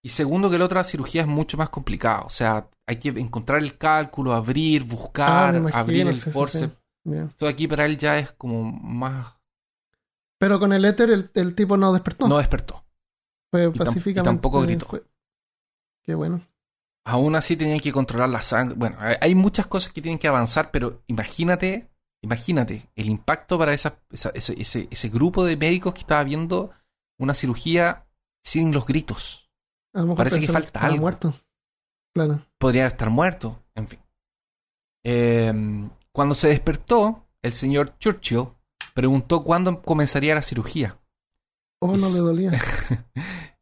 Y segundo, que la otra cirugía es mucho más complicada. O sea, hay que encontrar el cálculo, abrir, Ah, buscar, abrir el sí, forceps. sí. Esto de aquí para él ya es como más... Pero con el éter el, el tipo no despertó. No despertó. fue y pacíficamente. tampoco gritó. fue- Qué bueno. Aún así tenían que controlar la sangre. Bueno, hay, muchas cosas que tienen que avanzar, pero imagínate, imagínate el impacto para esa, esa- ese, ese, ese grupo de médicos que estaba viendo una cirugía sin los gritos. A lo mejor Parece que falta algo. muerto. Claro. Podría estar muerto, en fin. Eh, cuando se despertó, el señor Churchill preguntó cuándo comenzaría la cirugía. Oh, no le dolía. [laughs]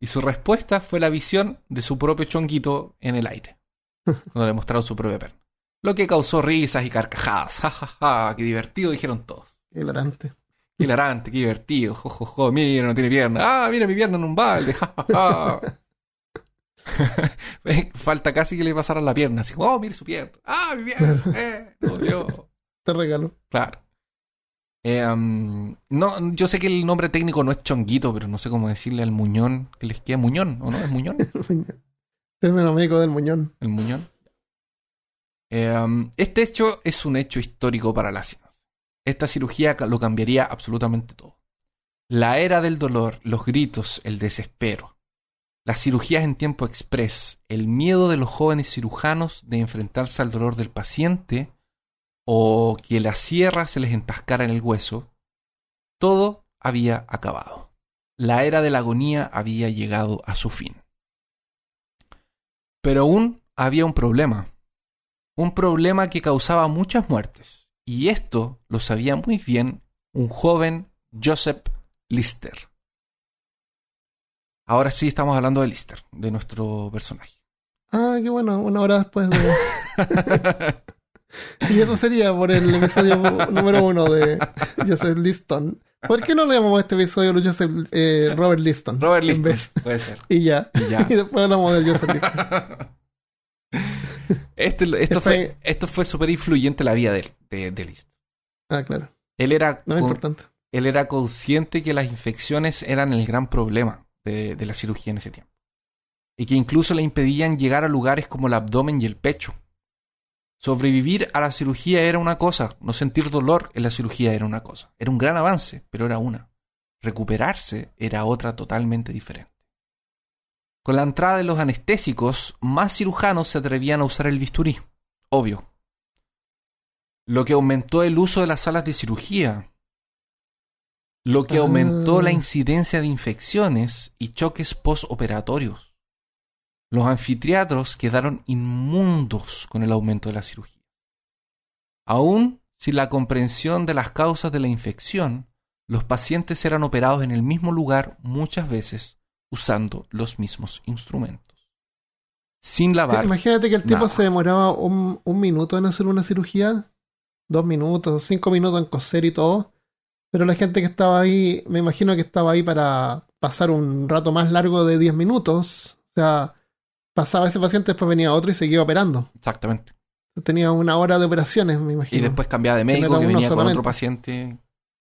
Y su respuesta fue la visión de su propio chonguito en el aire, [laughs] cuando le mostraron su propia perna. Lo que causó risas y carcajadas. Ja, ja, ja, qué divertido, dijeron todos. Hilarante. Hilarante, qué divertido. Jo, jo, jo, mira, no tiene pierna. Ah, mira mi pierna en un balde. Ja, ja, ja. [laughs] Falta casi que le pasaran la pierna. Así, oh, mire su pierna. Ah, mi pierna. Eh, no. Te regalo. Claro. Eh, um, no, yo sé que el nombre técnico no es chonguito, pero no sé cómo decirle al muñón que les queda muñón, ¿o no? ¿Es [laughs] muñón? Término médico del muñón. El muñón. Eh, um, este hecho es un hecho histórico para la ciencia. Esta cirugía lo cambiaría absolutamente todo. La era del dolor, los gritos, el desespero, las cirugías en tiempo express, el miedo de los jóvenes cirujanos de enfrentarse al dolor del paciente o que la sierra se les entascara en el hueso, todo había acabado. La era de la agonía había llegado a su fin. Pero aún había un problema. Un problema que causaba muchas muertes. Y esto lo sabía muy bien un joven Joseph Lister. Ahora sí estamos hablando de Lister, de nuestro personaje. Ah, qué bueno, una hora después de. [laughs] y eso sería por el episodio [laughs] número uno de Joseph Liston. ¿Por qué no le llamamos a este episodio Joseph, eh, Robert Liston? Robert vez? puede ser. Y ya. Y ya. [laughs] Y después hablamos de Joseph Liston. [laughs] Este- esto, fue, esto fue súper influyente en la vida de, de, de Lister. Ah, claro. Él era, No es con- importante. él era consciente que las infecciones eran el gran problema de, de la cirugía en ese tiempo. Y que incluso le impedían llegar a lugares como el abdomen y el pecho. Sobrevivir a la cirugía era una cosa, no sentir dolor en la cirugía era una cosa. Era un gran avance, pero era una. Recuperarse era otra totalmente diferente. Con la entrada de los anestésicos, más cirujanos se atrevían a usar el bisturí. Obvio. Lo que aumentó el uso de las salas de cirugía. Lo que Ah. aumentó la incidencia de infecciones y choques postoperatorios. Los anfiteatros quedaron inmundos con el aumento de la cirugía. Aún sin la comprensión de las causas de la infección, los pacientes eran operados en el mismo lugar muchas veces usando los mismos instrumentos. Sin Sí, lavar. imagínate que el tipo nada. se demoraba un, un minuto en hacer una cirugía, dos minutos, cinco minutos en coser y todo. Pero la gente que estaba ahí, me imagino que estaba ahí para pasar un rato más largo de 10 minutos. O sea, pasaba ese paciente, después venía otro y seguía operando. Exactamente. Tenía una hora de operaciones, me imagino. Y después cambiaba de médico que venía con otro paciente.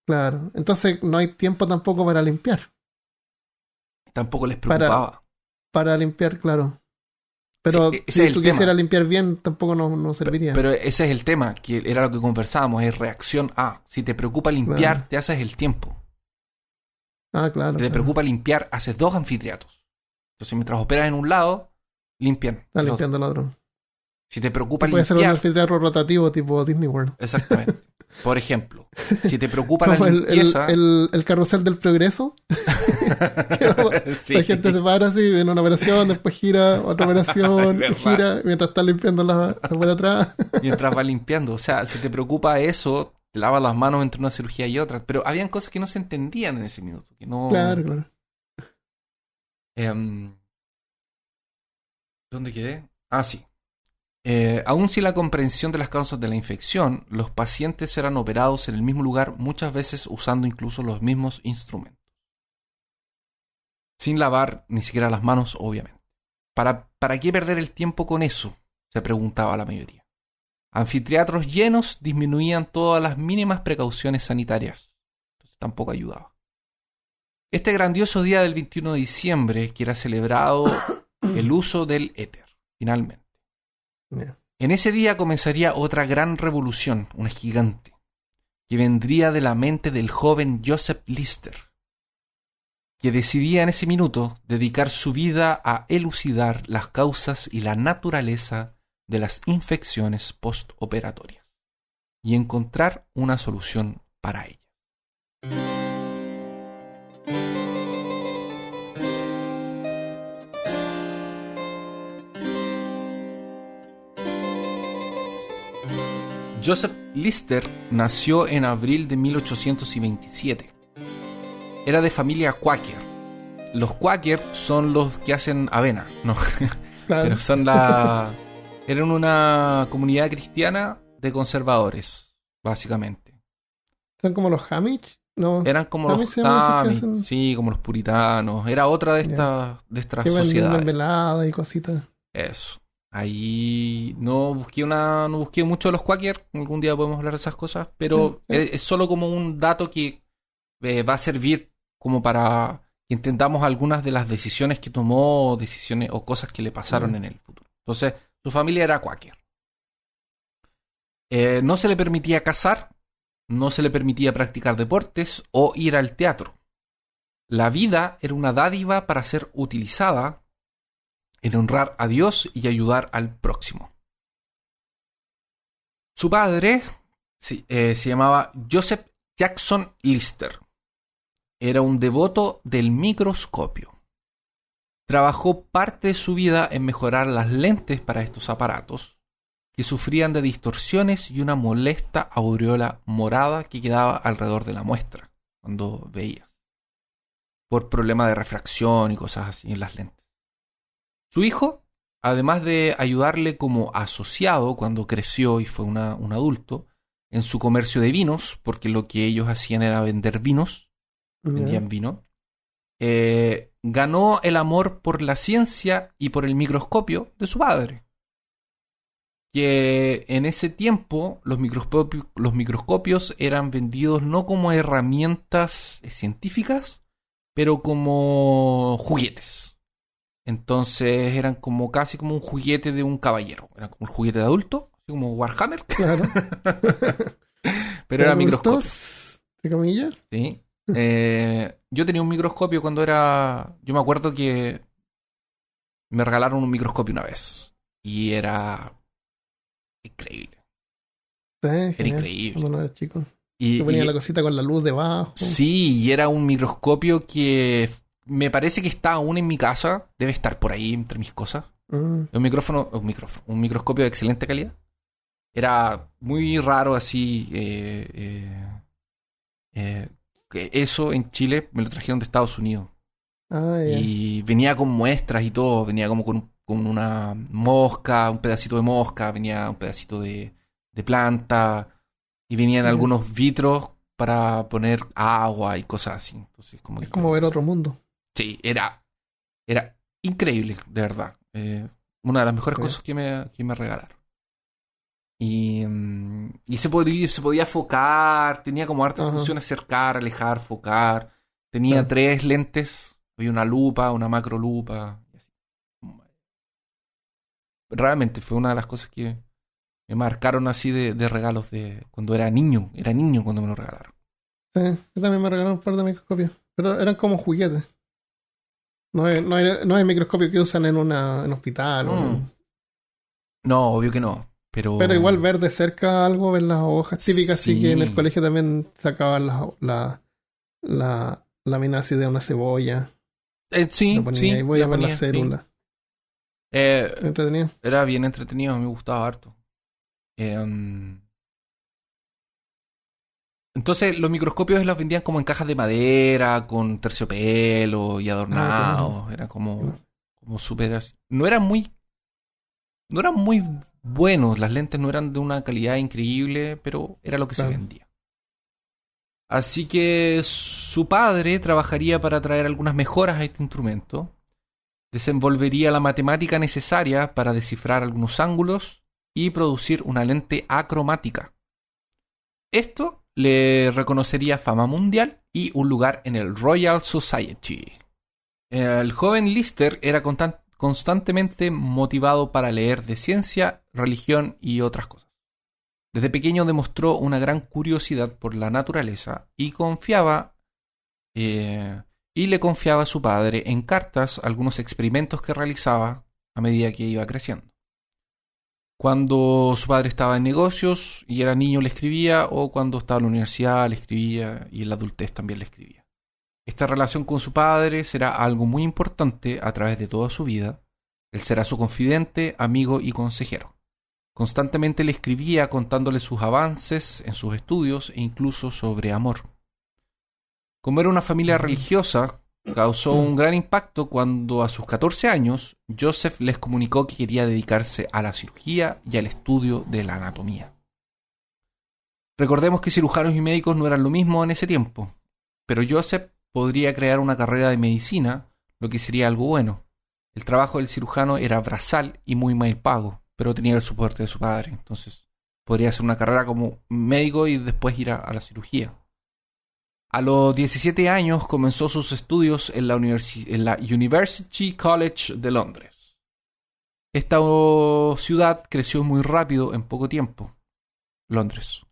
Claro. Entonces no hay tiempo tampoco para limpiar. Tampoco les preocupaba. Para limpiar, claro. Pero Sí, si tú quisieras limpiar bien, tampoco no, no serviría. Pero ese es el tema, que era lo que conversábamos, es reacción A. Si te preocupa limpiar, Claro. te haces el tiempo. ah, claro. Si te claro. preocupa limpiar, haces dos anfiteatros. Entonces, mientras operas en un lado, limpian. Está el otro. limpiando el otro. Si te preocupa Puede ser un limpiar, anfiteatro rotativo tipo Disney World. exactamente. [laughs] Por ejemplo, si te preocupa la Como el, el, limpieza, el- el carrusel del progreso. [laughs] [laughs] Sí. La gente se para así, viene una operación, después gira otra operación, gira mientras está limpiando la, la por atrás. mientras va limpiando. O sea, si te preocupa eso, te lavas las manos entre una cirugía y otra. Pero habían cosas que no se entendían en ese minuto. Que no, Claro, claro. Em, ¿Dónde quedé? Ah, sí. Eh, aun sin la comprensión de las causas de la infección, los pacientes eran operados en el mismo lugar muchas veces usando incluso los mismos instrumentos. Sin lavar ni siquiera las manos, obviamente. ¿Para, ¿Para qué perder el tiempo con eso? Se preguntaba la mayoría. Anfiteatros llenos disminuían todas las mínimas precauciones sanitarias. Entonces tampoco ayudaba. Este grandioso día del 21 de diciembre, que era celebrado el uso del éter, finalmente. En ese día comenzaría otra gran revolución, una gigante, que vendría de la mente del joven Joseph Lister, que decidía en ese minuto dedicar su vida a elucidar las causas y la naturaleza de las infecciones postoperatorias y encontrar una solución para ellas. Joseph Lister nació en abril de 1827. Era de familia Quaker. Los Quaker son los que hacen avena, ¿no? [laughs] Claro. Pero son la. [laughs] Eran una comunidad cristiana de conservadores, básicamente. Son como los Hamish, ¿no? Eran como los se llama esos que Amish, hacen- sí, como los puritanos. Era otra de estas de estas sociedades. y cositas. Eso. Ahí no busqué una, no busqué mucho de los Quaker. Algún día podemos hablar de esas cosas, pero Sí, sí. es, es solo como un dato que eh, va a servir como para que entendamos algunas de las decisiones que tomó, decisiones o cosas que le pasaron Mm. en el futuro. Entonces, su familia era Quaker. Eh, no se le permitía cazar, no se le permitía practicar deportes o ir al teatro. La vida era una dádiva para ser utilizada en honrar a Dios y ayudar al próximo. Su padre eh, se llamaba Joseph Jackson Lister. Era un devoto del microscopio. Trabajó parte de su vida en mejorar las lentes para estos aparatos, que sufrían de distorsiones y una molesta aureola morada que quedaba alrededor de la muestra cuando veías, por problema de refracción y cosas así en las lentes. Su hijo, además de ayudarle como asociado cuando creció y fue una- un adulto, en su comercio de vinos, porque lo que ellos hacían era vender vinos, vendían vino, eh, ganó el amor por la ciencia y por el microscopio de su padre. Que en ese tiempo los microscopios, los microscopios eran vendidos no como herramientas científicas, pero como juguetes. Entonces eran como casi como un juguete de un caballero. Era como un juguete de adulto, así como Warhammer, Claro. [laughs] pero era microscopio. Entre comillas. Sí. Eh, yo tenía un microscopio cuando era. Yo me acuerdo que me regalaron un microscopio una vez. Y era increíble. Sí, Era genial. increíble. Cuando no era chico. Y, ponía y- la cosita con la luz debajo. sí, y era un microscopio que me parece que está aún en mi casa. Debe estar por ahí entre mis cosas. Mm, Un micrófono, un micrófono, un microscopio de excelente calidad. Era muy raro así. eh, eh, eh, que eso en Chile me lo trajeron de Estados Unidos. Ah. Y venía con muestras y todo. Venía como con, con una mosca, un pedacito de mosca, venía un pedacito de, de planta. Y venían algunos vitros para poner agua y cosas así. Entonces, como Es que- como ver otro mundo. Sí, era, era increíble, de verdad. Eh, una de las mejores Sí. cosas que me, que me regalaron. Y, mm, y se, podía, se podía focar, tenía como hartas Ajá. funciones, acercar, alejar, focar. Tenía tres lentes, había una lupa, una macro lupa. y así. Realmente fue una de las cosas que me marcaron así de, de regalos de cuando era niño. Era niño cuando me lo regalaron. Sí, yo también me regalaron un par de microscopios. Pero eran como juguetes. No es, no es, no es el microscopio que usan en una en hospital. o- Mm. No, obvio que no. Pero, Pero igual ver de cerca algo, ver las hojas típicas, así que en el Sí. colegio también sacaban la, la, la lámina así de una cebolla. Eh, sí, sí. ahí, voy a la ver la sí. célula. Eh, Entretenido. era bien entretenido, me gustaba harto. Em, entonces, los microscopios los vendían como en cajas de madera, con terciopelo y adornados. Era como, como súper así. No eran muy. No eran muy buenos. Las lentes no eran de una calidad increíble, pero era lo que Claro. se vendía. Así que su padre trabajaría para traer algunas mejoras a este instrumento desenvolvería la matemática necesaria para descifrar algunos ángulos y producir una lente acromática. Esto le reconocería fama mundial y un lugar en el Royal Society. El joven Lister era constan- constantemente motivado para leer de ciencia, religión y otras cosas. Desde pequeño demostró una gran curiosidad por la naturaleza y confiaba eh, y le confiaba a su padre en cartas algunos experimentos que realizaba a medida que iba creciendo. Cuando su padre estaba en negocios y era niño le escribía, o cuando estaba en la universidad le escribía y en la adultez también le escribía. Esta relación con su padre será algo muy importante a través de toda su vida. Él será su confidente, amigo y consejero. Constantemente le escribía contándole sus avances en sus estudios e incluso sobre amor. Como era una familia religiosa, causó un gran impacto cuando a sus 14 años Joseph les comunicó que quería dedicarse a la cirugía y al estudio de la anatomía. Recordemos que cirujanos y médicos no eran lo mismo en ese tiempo, pero Joseph podría crear una carrera de medicina, lo que sería algo bueno. El trabajo del cirujano era brazal y muy mal pago, pero tenía el soporte de su padre, entonces podría hacer una carrera como médico y después ir a, a la cirugía. A los 17 años comenzó sus estudios en la, universi- en la University College de Londres. Esta ciudad creció muy rápido en poco tiempo. Londres.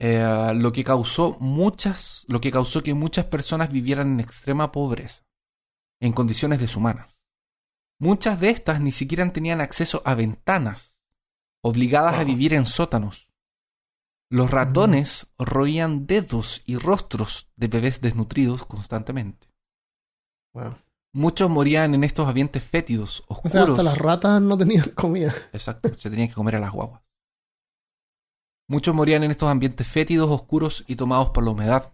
Eh, lo que causó muchas, lo que causó que muchas personas vivieran en extrema pobreza, en condiciones deshumanas. Muchas de estas ni siquiera tenían acceso a ventanas, obligadas a vivir en sótanos. Los ratones roían dedos y rostros de bebés desnutridos constantemente. Wow. Muchos morían en estos ambientes fétidos, O sea, oscuros. hasta las ratas no tenían [laughs] comida. Exacto, se tenían que comer a las guaguas. Muchos morían en estos ambientes fétidos, oscuros y tomados por la humedad.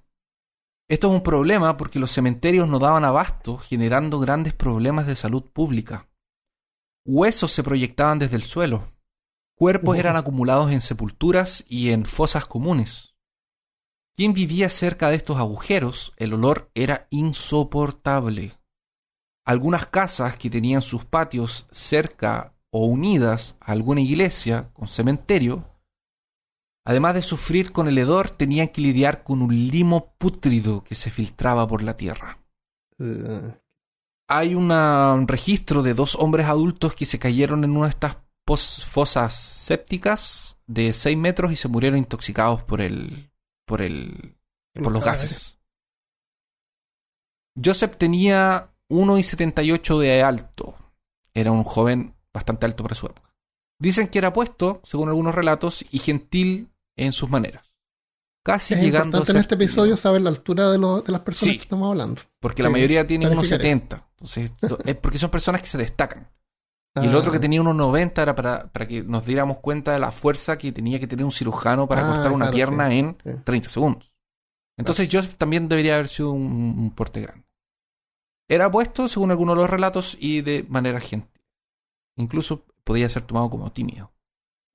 Esto es un problema porque los cementerios no daban abasto, generando grandes problemas de salud pública. Huesos se proyectaban desde el suelo. Cuerpos eran acumulados en sepulturas y en fosas comunes. Quien vivía cerca de estos agujeros, el olor era insoportable. Algunas casas que tenían sus patios cerca o unidas a alguna iglesia con cementerio, además de sufrir con el hedor, tenían que lidiar con un limo pútrido que se filtraba por la tierra. Eh, Hay una- un registro de dos hombres adultos que se cayeron en una de estas fosas sépticas de 6 metros y se murieron intoxicados por el por el por los gases. Joseph tenía 1,78 de alto. Era un joven bastante alto para su época. Dicen que era puesto, según algunos relatos, y gentil en sus maneras. Casi es llegando a en este episodio saber la altura de, lo- de las personas Sí. que estamos hablando. Porque la mayoría tiene clarificar 1,70. Entonces, es porque son personas que se destacan. Y el Ah, otro que tenía 1,90 era para, para que nos diéramos cuenta de la fuerza que tenía que tener un cirujano para Ah, cortar una claro, pierna sí, en sí. 30 segundos. Entonces Joseph también debería haber sido un, un porte grande. Era puesto, según algunos de los relatos, y de manera gentil. Incluso podía ser tomado como tímido.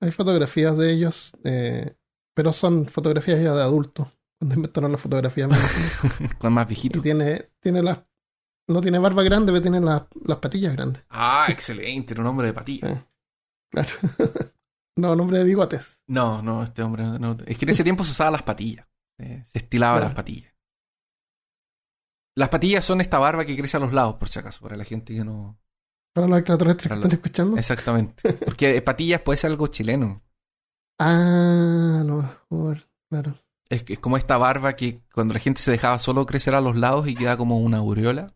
Hay fotografías de ellos, eh, pero son fotografías ya de adultos. Cuando inventaron las fotografías. [laughs] Con más y viejito. tiene, tiene las. No tiene barba grande, pero tiene las, las patillas grandes. Ah, excelente, era un hombre de patilla. Eh. Claro. [laughs] no, nombre de bigotes. No, no, este hombre no. Es que en ese tiempo se usaban las patillas. Eh, Se estilaba Claro. las patillas. Las patillas son esta barba que crece a los lados, por si acaso, para la gente que no. Para los extraterrestres Para que los- están escuchando. Exactamente. [laughs] Porque patillas puede ser algo chileno. Ah, a lo mejor. Claro. Es, que es como esta barba que cuando la gente se dejaba solo crecer a los lados y queda como una aureola.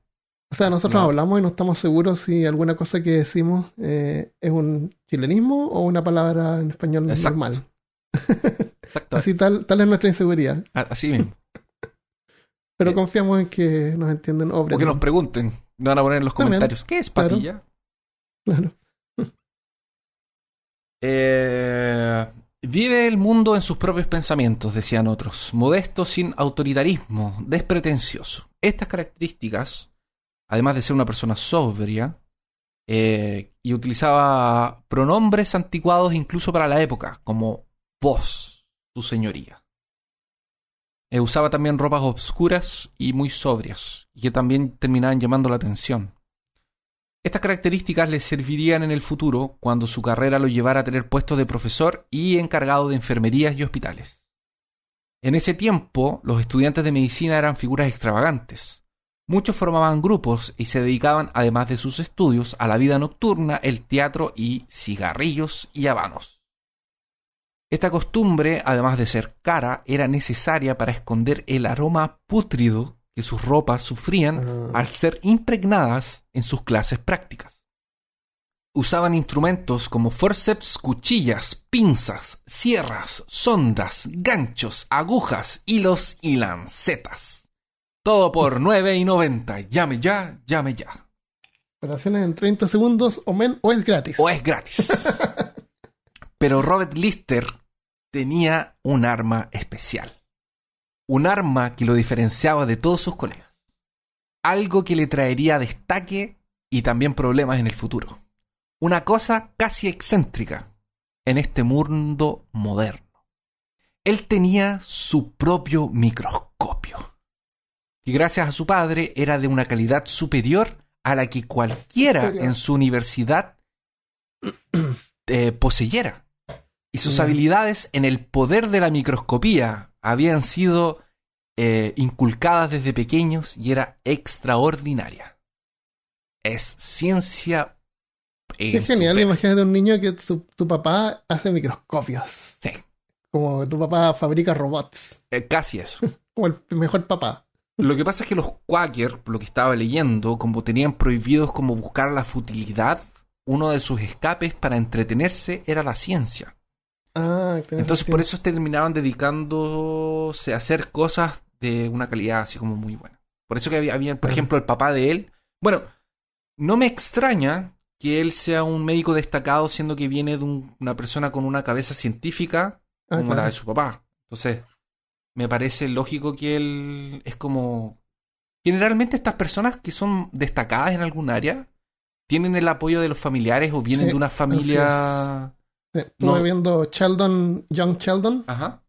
O sea, nosotros No. hablamos y no estamos seguros si alguna cosa que decimos eh, es un chilenismo o una palabra en español Exacto. normal. Exacto. [laughs] Así tal, tal es nuestra inseguridad. Así mismo. Pero Eh. confiamos en que nos entienden o O que nos pregunten. Nos van a poner en los También. comentarios. ¿Qué es Claro. patilla? Claro. [laughs] Eh, vive el mundo en sus propios pensamientos, decían otros. Modesto, sin autoritarismo, despretencioso. Estas características, además de ser una persona sobria, eh, y utilizaba pronombres anticuados incluso para la época, como vos, tu señoría. Eh, usaba también ropas obscuras y muy sobrias, y que también terminaban llamando la atención. Estas características le servirían en el futuro cuando su carrera lo llevara a tener puestos de profesor y encargado de enfermerías y hospitales. En ese tiempo, los estudiantes de medicina eran figuras extravagantes. Muchos formaban grupos y se dedicaban, además de sus estudios, a la vida nocturna, el teatro y cigarrillos y habanos. Esta costumbre, además de ser cara, era necesaria para esconder el aroma pútrido que sus ropas sufrían al ser impregnadas en sus clases prácticas. Usaban instrumentos como forceps, cuchillas, pinzas, sierras, sondas, ganchos, agujas, hilos y lancetas. Todo por 9,90. Llame ya, llame ya. operaciones en 30 segundos o, men, o es gratis. O es gratis. [laughs] Pero Robert Lister tenía un arma especial. Un arma que lo diferenciaba de todos sus colegas. Algo que le traería destaque y también problemas en el futuro. Una cosa casi excéntrica en este mundo moderno. Él tenía su propio microscopio, que gracias a su padre era de una calidad superior a la que cualquiera en su universidad [clears throat] eh, poseyera. Y sus Mm. habilidades en el poder de la microscopía habían sido eh, inculcadas desde pequeños y era extraordinaria. Es ciencia. en Es genial, imagínate un niño que su- tu papá hace microscopios. Sí, Como tu papá fabrica robots. eh, casi eso. [laughs] Como el mejor papá. Lo que pasa es que los Quaker, lo que estaba leyendo, como tenían prohibidos como buscar la futilidad, uno de sus escapes para entretenerse era la ciencia. Ah, Entonces sentido. por eso terminaban dedicándose a hacer cosas de una calidad así como muy buena. Por eso que había, había, por ejemplo, el papá de él. Bueno, no me extraña que él sea un médico destacado siendo que viene de un- una persona con una cabeza científica Ah, como claro. la de su papá. Entonces, me parece lógico que él es como... Generalmente estas personas que son destacadas en algún área tienen el apoyo de los familiares o vienen Sí, de una familia... Sí, Estuve no. viendo Sheldon, Young Sheldon, Ajá.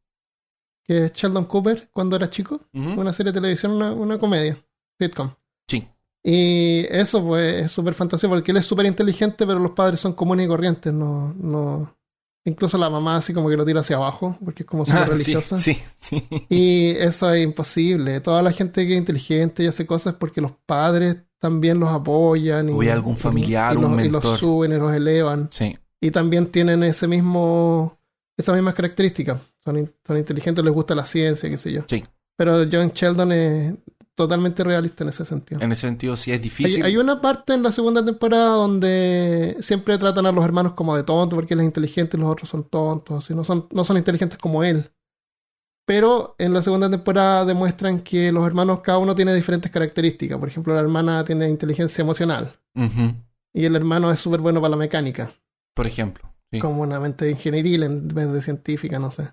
que es Sheldon Cooper cuando era chico. Una serie de televisión, una, una comedia, sitcom. Sí. Y eso pues es súper fantástico porque él es súper inteligente, pero los padres son comunes y corrientes, no, no. Incluso la mamá así como que lo tira hacia abajo, porque es como súper [laughs] Ah, religiosa. sí, sí. Y eso es imposible. Toda la gente que es inteligente y hace cosas es porque los padres también los apoyan. Y, O hay algún familiar, y un los, y los suben y los elevan. Sí. Y también tienen ese mismo, esas mismas características. Son, son inteligentes, les gusta la ciencia, qué sé yo. Sí. Pero John Sheldon es totalmente realista en ese sentido. En ese sentido sí es difícil. hay una parte en la segunda temporada donde siempre tratan a los hermanos como de tontos porque él es inteligente y los otros son tontos, así no son, no son inteligentes como él. Pero en la segunda temporada demuestran que los hermanos cada uno tiene diferentes características. Por ejemplo, la hermana tiene inteligencia emocional y el hermano es súper bueno para la mecánica, Por ejemplo. sí. como una mente ingenieril en vez de científica, no sé.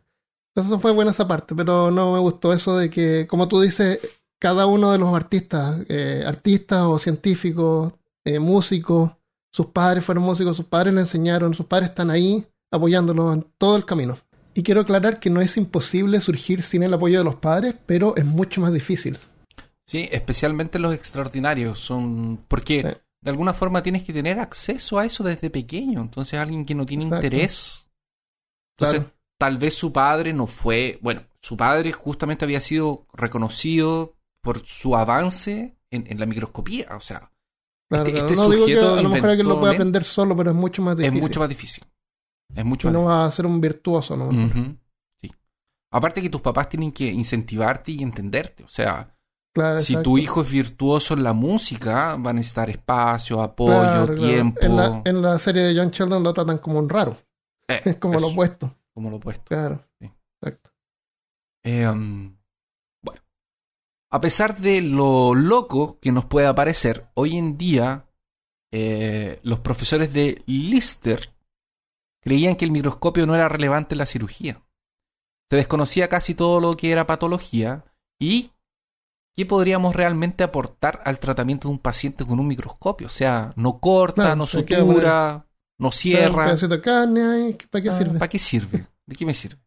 Entonces fue buena esa parte, pero no me gustó eso de que, como tú dices, cada uno de los artistas, eh, artistas o científicos, eh, músicos, sus padres fueron músicos, sus padres le enseñaron, sus padres están ahí apoyándolo en todo el camino. Y quiero aclarar que no es imposible surgir sin el apoyo de los padres, pero es mucho más difícil. Sí, especialmente los extraordinarios son porque Sí. de alguna forma tienes que tener acceso a eso desde pequeño. Entonces alguien que no tiene Exacto. interés. Entonces Claro. tal vez su padre no fue, bueno, su padre justamente había sido reconocido por su avance en, en la microscopía. O sea, Claro, Este- claro. este no digo que sujeto a lo mejor alguien lo puede aprender solo, pero es mucho más difícil. es mucho más difícil. Es mucho más no va a ser un virtuoso, ¿no? difícil. Ujú, Sí. Aparte que tus papás tienen que incentivarte y entenderte. O sea, Claro, si exacto. tu hijo es virtuoso en la música, va a necesitar espacio, apoyo, Claro, claro. tiempo. En la, en la serie de John Sheldon lo tratan como un raro. Eh, Es [laughs] como lo eso, opuesto. Como lo opuesto. Claro. Sí. Exacto. Eh, um, a pesar de lo loco que nos pueda parecer, hoy en día eh, los profesores de Lister creían que el microscopio no era relevante en la cirugía. Se desconocía casi todo lo que era patología y qué podríamos realmente aportar al tratamiento de un paciente con un microscopio. O sea, no corta, Claro, no sutura, no cierra. de carne ¿para qué Ah, sirve? ¿Para qué sirve? ¿De qué me sirve?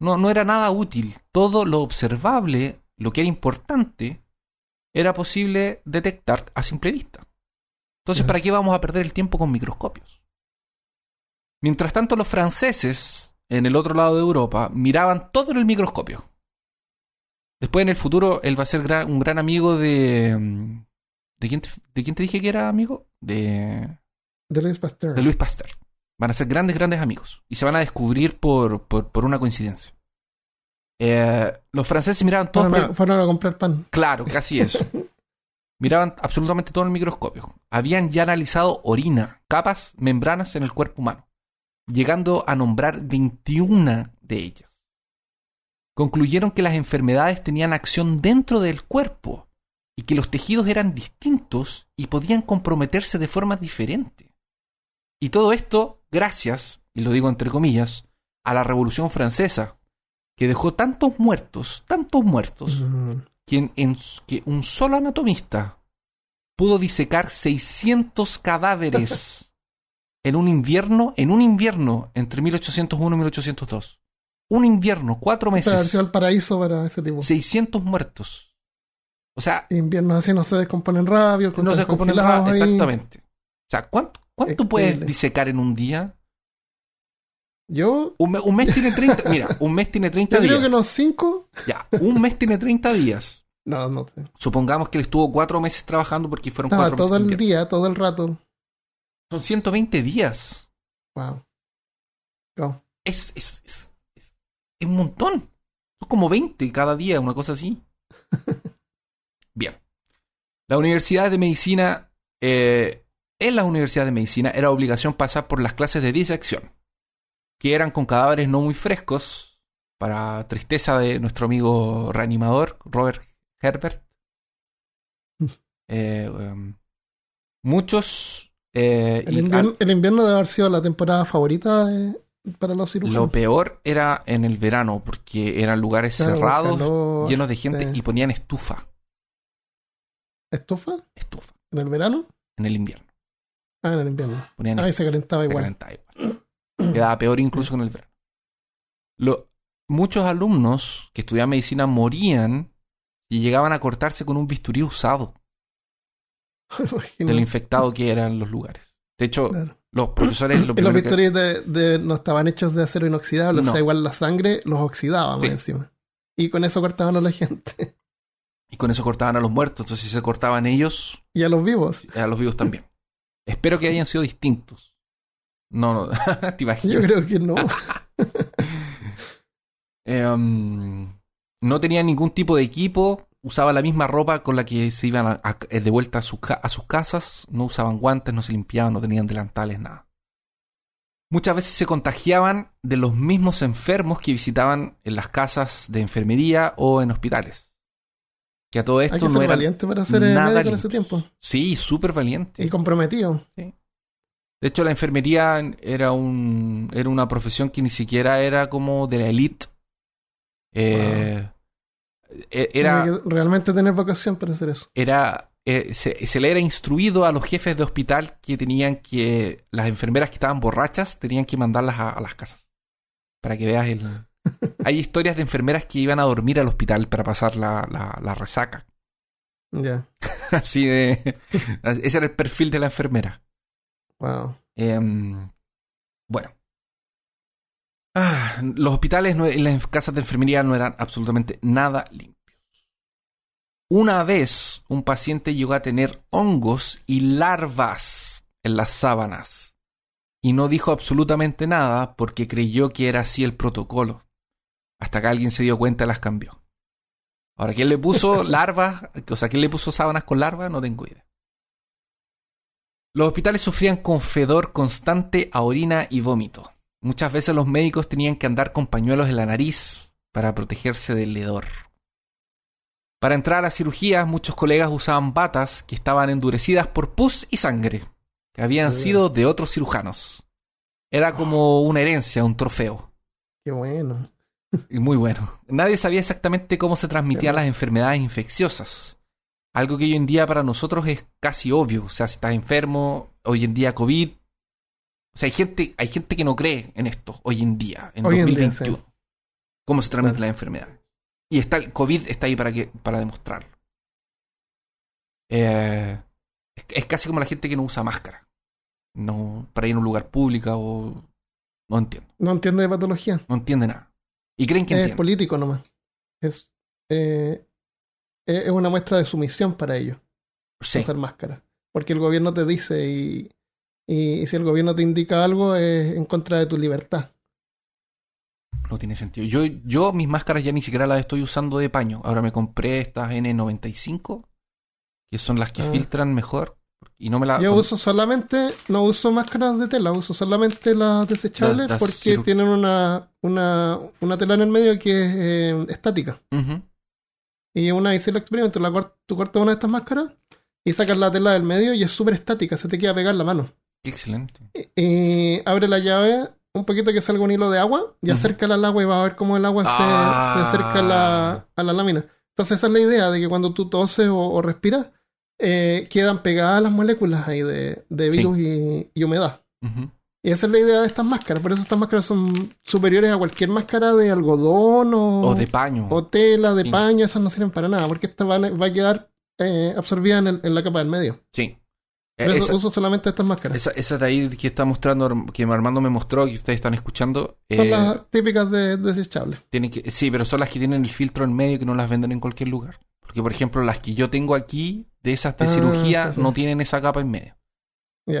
No, no era nada útil. Todo lo observable, lo que era importante, era posible detectar a simple vista. Entonces. ¿para qué vamos a perder el tiempo con microscopios? Mientras tanto, los franceses, en el otro lado de Europa, miraban todo en el microscopio. Después, en el futuro, él va a ser gran- un gran amigo de... mm, ¿De quién, te, ¿De quién te dije que era amigo? De De Louis Pasteur. de Luis Pasteur. Van a ser grandes, grandes amigos. Y se van a descubrir por, por, por una coincidencia. Eh, los franceses miraban todo. fueron, fueron a comprar pan. Claro, casi [laughs] eso. miraban absolutamente todo en el microscopio. Habían ya analizado orina, capas, membranas en el cuerpo humano, llegando a nombrar 21 de ellas. Concluyeron que las enfermedades tenían acción dentro del cuerpo y que los tejidos eran distintos y podían comprometerse de forma diferente. Y todo esto gracias y lo digo entre comillas, a la Revolución Francesa, que dejó tantos muertos, tantos muertos, Mm, que, en- en- que un solo anatomista pudo disecar 600 cadáveres [laughs] en un invierno, en un invierno entre 1801 y 1802. Un invierno, cuatro Esta meses, versión al paraíso para ese tipo. 600 muertos. O sea, Inviernos así no se descomponen rápido. no se están componen congelados nada, ahí. exactamente. O sea, ¿cuánto, cuánto puedes disecar en un día? Yo, Un, un mes tiene 30, [laughs] mira, un mes tiene 30 yo creo días. que unos cinco. Ya, un mes tiene 30 días. No, no sé. Supongamos que él estuvo cuatro meses trabajando porque fueron Estaba cuatro meses. todo el día, todo el rato. Son 120 días. Wow. Wow. Es, es, es, es- es un montón. Son como 20 cada día, una cosa así. [laughs] Bien. La Universidad de Medicina, eh, en la Universidad de Medicina era obligación pasar por las clases de disección, que eran con cadáveres no muy frescos, para tristeza de nuestro amigo reanimador, Robert Herbert. Eh, em, muchos... eh, El invierno, el invierno debe haber sido la temporada favorita de- para los Lo cirujanos. peor era en el verano, porque eran lugares Claro, cerrados, calor, llenos de gente, y ponían estufa, ¿Estufa? estufa, ¿En el verano? en el invierno. Ah, en el invierno. Ponían Ahí estufa, se calentaba se igual. calentaba igual. Quedaba peor incluso con el verano. Lo- muchos alumnos que estudiaban medicina morían y llegaban a cortarse con un bisturí usado [laughs] Imagino. de lo infectado que eran los lugares. De hecho, Claro. los profesores... Lo Y [clears throat] los que- bisturíes de, de- no estaban hechos de acero inoxidable, No. o sea, igual la sangre los oxidaba más Sí. encima. Y con eso cortaban a la gente. [laughs] y con eso cortaban a los muertos. Entonces, si se cortaban ellos, Y a los vivos. a los vivos también. Espero que hayan sido distintos. No, no, [laughs] te imaginas. Yo creo que no. [laughs] Em, no tenían ningún tipo de equipo, usaban la misma ropa con la que se iban a- a- de vuelta a, sus a sus casas, no usaban guantes, no se limpiaban, no tenían delantales, nada. Muchas veces se contagiaban de los mismos enfermos que visitaban en las casas de enfermería o en hospitales. Que a todo Hay esto que no ser eran valiente para ser eh, nada médico en ese tiempo. Sí, súper valiente. Y comprometido. De hecho, la enfermería era un era una profesión que ni siquiera era como de la elite. Eh, e- era Tiene que realmente tener vocación para hacer eso. era eh, se, se le era instruido a los jefes de hospital que tenían que las enfermeras que estaban borrachas tenían que mandarlas a, a las casas para que veas el [laughs] hay historias de enfermeras que iban a dormir al hospital para pasar la, la, la resaca Ya. [laughs] así de [laughs] ese era el perfil de la enfermera Wow. Em, bueno. Ah, los hospitales no- y las casas de enfermería no eran absolutamente nada limpios. Una vez un paciente llegó a tener hongos y larvas en las sábanas y no dijo absolutamente nada porque creyó que era así el protocolo. Hasta que alguien se dio cuenta y las cambió. Ahora, ¿quién le puso [laughs] larvas? O sea, ¿quién le puso sábanas con larvas? No tengo idea. Los hospitales sufrían con fedor constante a orina y vómito. Muchas veces los médicos tenían que andar con pañuelos en la nariz para protegerse del hedor. Para entrar a la cirugía, muchos colegas usaban batas que estaban endurecidas por pus y sangre, que habían bien. sido de otros cirujanos. Era como una herencia, un trofeo. Qué bueno. Y muy bueno. Nadie sabía exactamente cómo se transmitían las enfermedades infecciosas. Algo que hoy en día para nosotros es casi obvio. O sea, si estás enfermo, hoy en día COVID. O sea, hay gente, hay gente que no cree en esto hoy en día, en Hoy en día, 2021. Cómo se transmiten Claro. las enfermedades. Y está el COVID está ahí para que, para demostrarlo. Eh, es, es casi como la gente que no usa máscara. No, para ir a un lugar público o. No entiendo. No entiende de patología. No entiende nada. Y creen que Es entiende. político nomás. Es, eh, es una muestra de sumisión para ellos, Sí. usar máscara. Porque el gobierno te dice y, y, y si el gobierno te indica algo es en contra de tu libertad. No tiene sentido. Yo, yo mis máscaras ya ni siquiera las estoy usando de paño. Ahora me compré estas N95, que son las que Ah. filtran mejor. Y no me las... Yo uso solamente, no uso máscaras de tela, uso solamente las desechables Las- las porque tienen una, una, una tela en el medio que es eh, estática. Y una hice el experimento, la cort- tú cortas una de estas máscaras y sacas la tela del medio y es súper estática, se te queda pegar la mano. Qué excelente. Y abre la llave un poquito que salga un hilo de agua y acércala al agua y va a ver cómo el agua se- Ah. se, acerca a la, a la lámina. Entonces esa es la idea de que cuando tú toses o, o respiras, eh, quedan pegadas las moléculas ahí de, de Sí. virus y, y humedad. Ujú. Y esa es la idea de estas máscaras. Por eso estas máscaras son superiores a cualquier máscara de algodón o, O de paño. o tela, de Sí. paño. Esas no sirven para nada porque esta va, a- va a quedar eh, absorbida en, el- en la capa del medio. Sí. Por Eh, eso esa, uso solamente estas máscaras. esa- esa de ahí que está mostrando, que Armando me mostró, que ustedes están escuchando, Son eh, las típicas de desechables. tienen que, sí, pero son las que tienen el filtro en medio que no las venden en cualquier lugar. Porque, por ejemplo, las que yo tengo aquí, de esas de Ah, cirugía, sí, sí. no tienen esa capa en medio.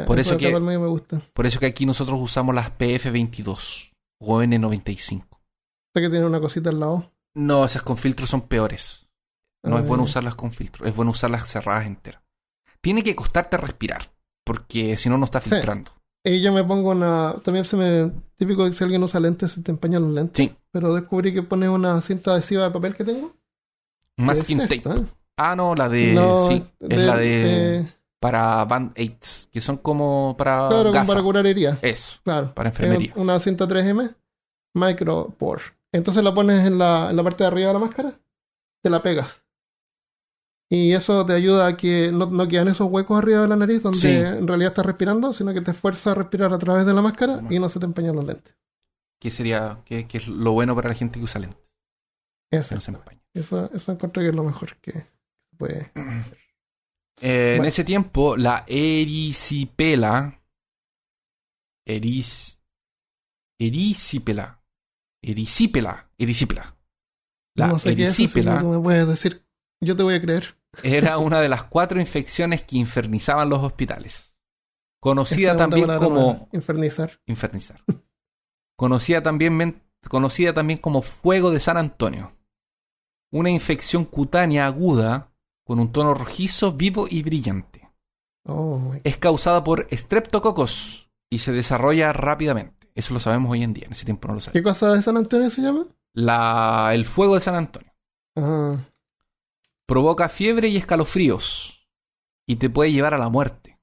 Por eso que- me gusta. Por eso que aquí nosotros usamos las PF22 o N95. Sé que tiene una cosita al lado. No, esas con filtro son peores. No Ah, es bueno ya. usarlas con filtro, es bueno usarlas cerradas enteras. Tiene que costarte respirar, porque si no, no está Sí. filtrando. Y yo me pongo una. También se me. Típico que si alguien usa lentes, se te empañan los lentes. Sí. Pero descubrí que pones una cinta adhesiva de papel que tengo. Masking Es tape. esta, ¿eh? Ah, no, la de. No, sí, es la de. eh, para band-aids, que son como para. claro, gasa. para curar heridas. Eso, Claro. para enfermería. Una cinta 3M, micropore. Entonces la pones en la, en la parte de arriba de la máscara, te la pegas. Y eso te ayuda a que no, no quedan esos huecos arriba de la nariz donde Sí. en realidad estás respirando, sino que te fuerza a respirar a través de la máscara y no se te empañan los lentes. Que sería. Que, que es lo bueno para la gente que usa lentes. Que Eso, no se empaña. eso, eso encuentro que es lo mejor que se puede. [clears throat] Eh, En Bueno. ese tiempo, la erisipela. Eris. Erisipela. Erisipela. Erisipela. La no sé qué es eso, erisipela me puedes decir, yo te voy a creer. era una de las cuatro infecciones que infernizaban los hospitales. Conocida también como infernizar. infernizar. Conocida también, conocida también como fuego de San Antonio. Una infección cutánea aguda con un tono rojizo, vivo y brillante. Oh, Es causada por streptococos y se desarrolla rápidamente. Eso lo sabemos hoy en día, en ese tiempo no lo ¿Qué sabemos. cosa de San Antonio se llama? La, el fuego de San Antonio Ah, provoca fiebre y escalofríos y te puede llevar a la muerte.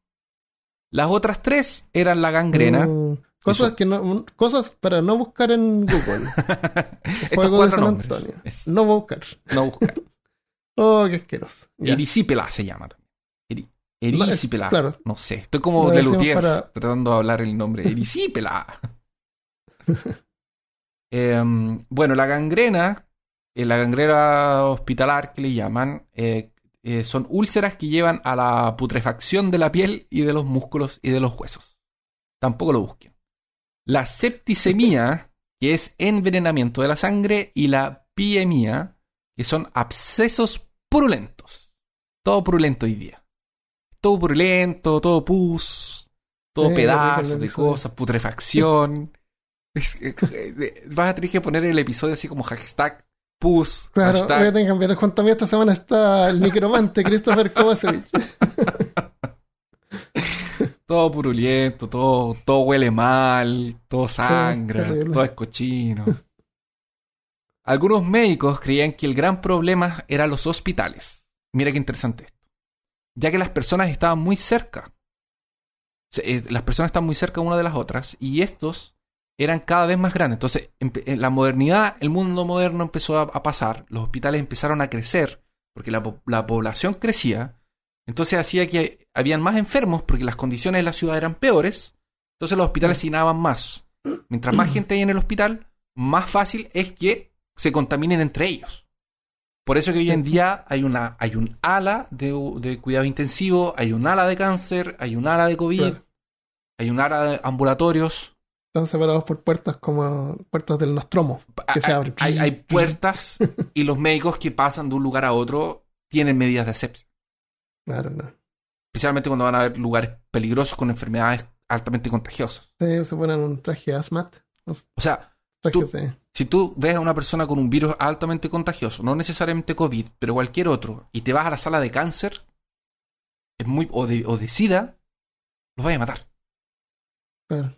Las otras tres eran la gangrena. mm, cosas Eso. que no, cosas para no buscar en Google. [laughs] Estos Fuego de cuatro San nombres. Antonio. Es- No buscar. no buscar. Oh, qué asqueroso. Erisipela se llama también. Eri- No, Erisipela. claro. No sé, estoy como de decimos Lutiers para- tratando de hablar el nombre. Erisipela. [laughs] Em, bueno, la gangrena, eh, la gangrena hospitalar que le llaman, eh, eh, son úlceras que llevan a la putrefacción de la piel y de los músculos y de los huesos. Tampoco lo busquen. La septicemia, que es envenenamiento de la sangre, y la piemia, que son abscesos purulentos. Todo purulento hoy día. Todo purulento, todo pus, todo Sí, pedazos de cosas, putrefacción. [laughs] Es que, eh, vas a tener que poner el episodio así como hashtag pus, Claro, hashtag voy a tener que cambiar. Junto a mí esta semana está el necromante [laughs] Christopher Kovacevic. [laughs] todo purulento, todo, todo huele mal, todo sangra, todo es cochino. Algunos médicos creían que el gran problema eran los hospitales. Mira qué interesante esto. Ya que las personas estaban muy cerca. Eh, Las personas están muy cerca una de las otras y estos eran cada vez más grandes. Entonces, en la modernidad, el mundo moderno empezó a, pasar, los hospitales empezaron a crecer porque la, po- la población crecía. Entonces hacía que habían más enfermos porque las condiciones de la ciudad eran peores. Entonces los hospitales se llenaban más. Mientras más gente hay en el hospital, más fácil es que se contaminen entre ellos. Por eso que hoy en día hay una hay un ala de, de cuidado intensivo, hay un ala de cáncer, hay un ala de COVID, Claro. hay un ala de ambulatorios. Están separados por puertas como puertas del Nostromo. Que se Hay- abren. Hay, hay [laughs] puertas y los médicos que pasan de un lugar a otro tienen medidas de asepsia. Claro, no. Especialmente cuando van a ver lugares peligrosos con enfermedades altamente contagiosas. Sí, se ponen un traje asmat. O sea, Tú- si tú ves a una persona con un virus altamente contagioso, no necesariamente COVID, pero cualquier otro, y te vas a la sala de cáncer, es muy, o, de, o de SIDA, los vas a matar. Claro.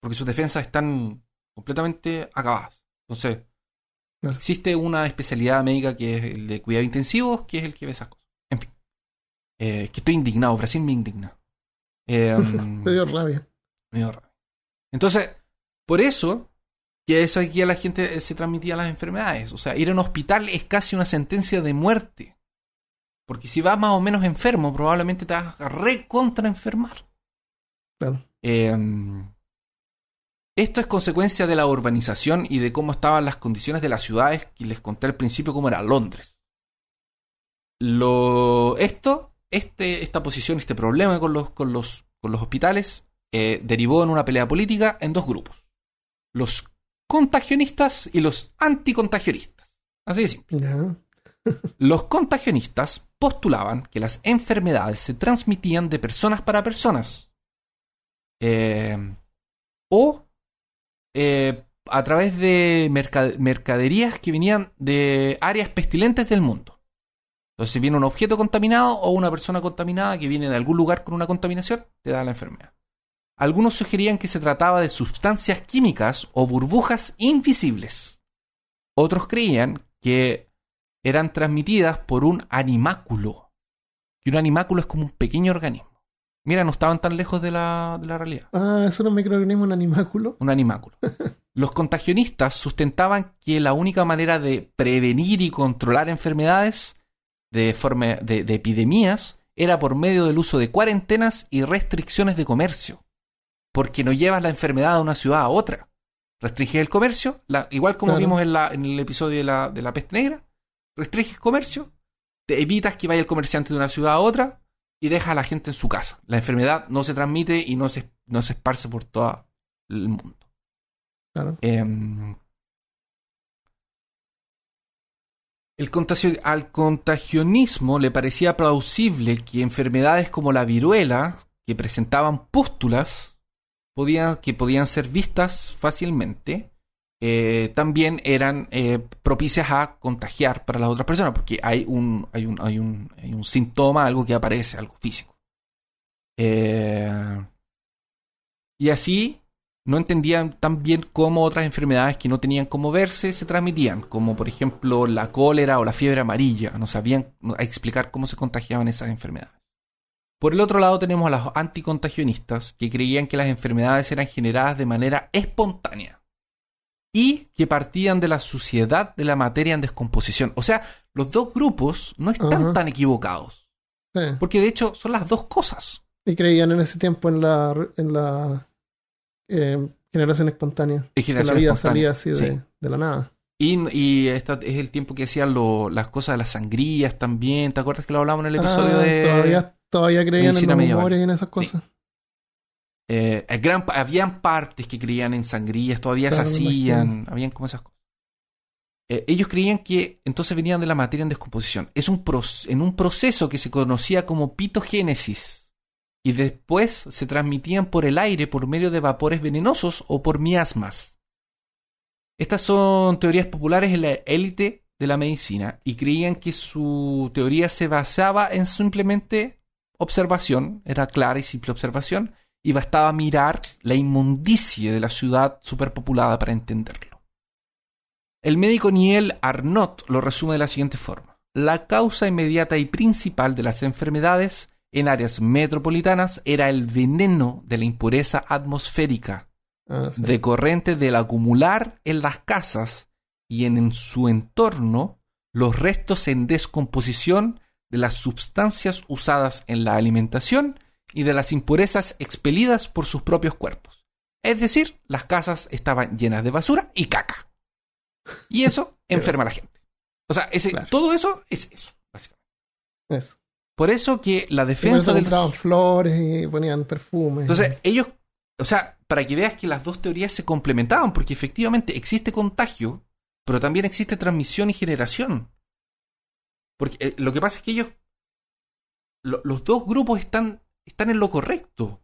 Porque sus defensas están completamente acabadas. Entonces, Claro. existe una especialidad médica que es el de cuidado intensivo, que es el que ve esas cosas. En fin. Eh, que estoy indignado, Brasil me indigna. [laughs] Eh, Te dio rabia. me dio rabia. Entonces, Por eso que es aquí a la gente se transmitía las enfermedades. O sea, ir a un hospital es casi una sentencia de muerte. Porque si vas más o menos enfermo, probablemente te vas a recontra enfermar. Claro. Eh, esto es consecuencia de la urbanización y de cómo estaban las condiciones de las ciudades que les conté al principio cómo era Londres. Lo, esto, este, esta posición, este problema con los, con los, con los hospitales eh, derivó en una pelea política en dos grupos. Los contagionistas y los anticontagionistas. Así de simple. [laughs] Los contagionistas postulaban que las enfermedades se transmitían de personas para personas. Eh, o eh, a través de merca- mercaderías que venían de áreas pestilentes del mundo. Entonces, si viene un objeto contaminado o una persona contaminada que viene de algún lugar con una contaminación, te da la enfermedad. Algunos sugerían que se trataba de sustancias químicas o burbujas invisibles. Otros creían que eran transmitidas por un animáculo. Y un animáculo es como un pequeño organismo. Mira, no estaban tan lejos de la, de la realidad. Ah, es un microorganismo, un animáculo. Un animáculo. [laughs] Los contagionistas sustentaban que la única manera de prevenir y controlar enfermedades de, forma, de, de epidemias era por medio del uso de cuarentenas y restricciones de comercio. Porque no llevas la enfermedad de una ciudad a otra. Restringes el comercio, la- igual como Claro. vimos en, la- en el episodio de la, de la peste negra. Restringes comercio, te evitas que vaya el comerciante de una ciudad a otra y deja a la gente en su casa. La enfermedad no se transmite y no se, no se esparce por todo el mundo. Claro. Em, el contagio- al contagionismo le parecía plausible que enfermedades como la viruela, que presentaban pústulas, podían, que podían ser vistas fácilmente, eh, también eran eh, propicias a contagiar para las otras personas, porque hay un, hay un, hay un, hay un síntoma, algo que aparece, algo físico. Eh, y así no entendían tan bien cómo otras enfermedades que no tenían cómo verse se transmitían, como por ejemplo la cólera o la fiebre amarilla. No sabían explicar cómo se contagiaban esas enfermedades. Por el otro lado tenemos a los anticontagionistas que creían que las enfermedades eran generadas de manera espontánea y que partían de la suciedad de la materia en descomposición. O sea, los dos grupos no están tan equivocados, Sí. porque de hecho son las dos cosas. Y creían en ese tiempo en la, en la eh, generación espontánea. Es Que la vida espontánea. salía así de, Sí. de la nada. Y, y esta es el tiempo que hacían lo- las cosas de las sangrías también. ¿Te acuerdas que lo hablamos en el episodio Ah, de. todavía, todavía creían en los medieval. humores y en esas cosas. Eh, eh, gran, habían partes que creían en sangrías, todavía Claro, se hacían, habían como esas cosas. Eh, ellos creían que entonces venían de la materia en descomposición. Es un en un proceso que se conocía como pitogénesis. Y después se transmitían por el aire por medio de vapores venenosos o por miasmas. Estas son teorías populares en la élite de la medicina y creían que su teoría se basaba en simplemente observación, era clara y simple observación, y bastaba mirar la inmundicie de la ciudad superpopulada para entenderlo. El médico Niel Arnott lo resume de la siguiente forma. La causa inmediata y principal de las enfermedades en áreas metropolitanas era el veneno de la impureza atmosférica, Ah, sí. decorrente del acumular en las casas y en, en su entorno los restos en descomposición de las sustancias usadas en la alimentación y de las impurezas expelidas por sus propios cuerpos. Es decir, las casas estaban llenas de basura y caca. Y eso [laughs] enferma a la gente. O sea, ese- Claro. todo eso es eso, básicamente. Eso. Por eso que la defensa del flores y ponían perfumes. entonces, ellos, o sea, para que veas que las dos teorías se complementaban, porque efectivamente existe contagio, pero también existe transmisión y generación. Porque eh, lo que pasa es que ellos, lo- los dos grupos están, están en lo correcto,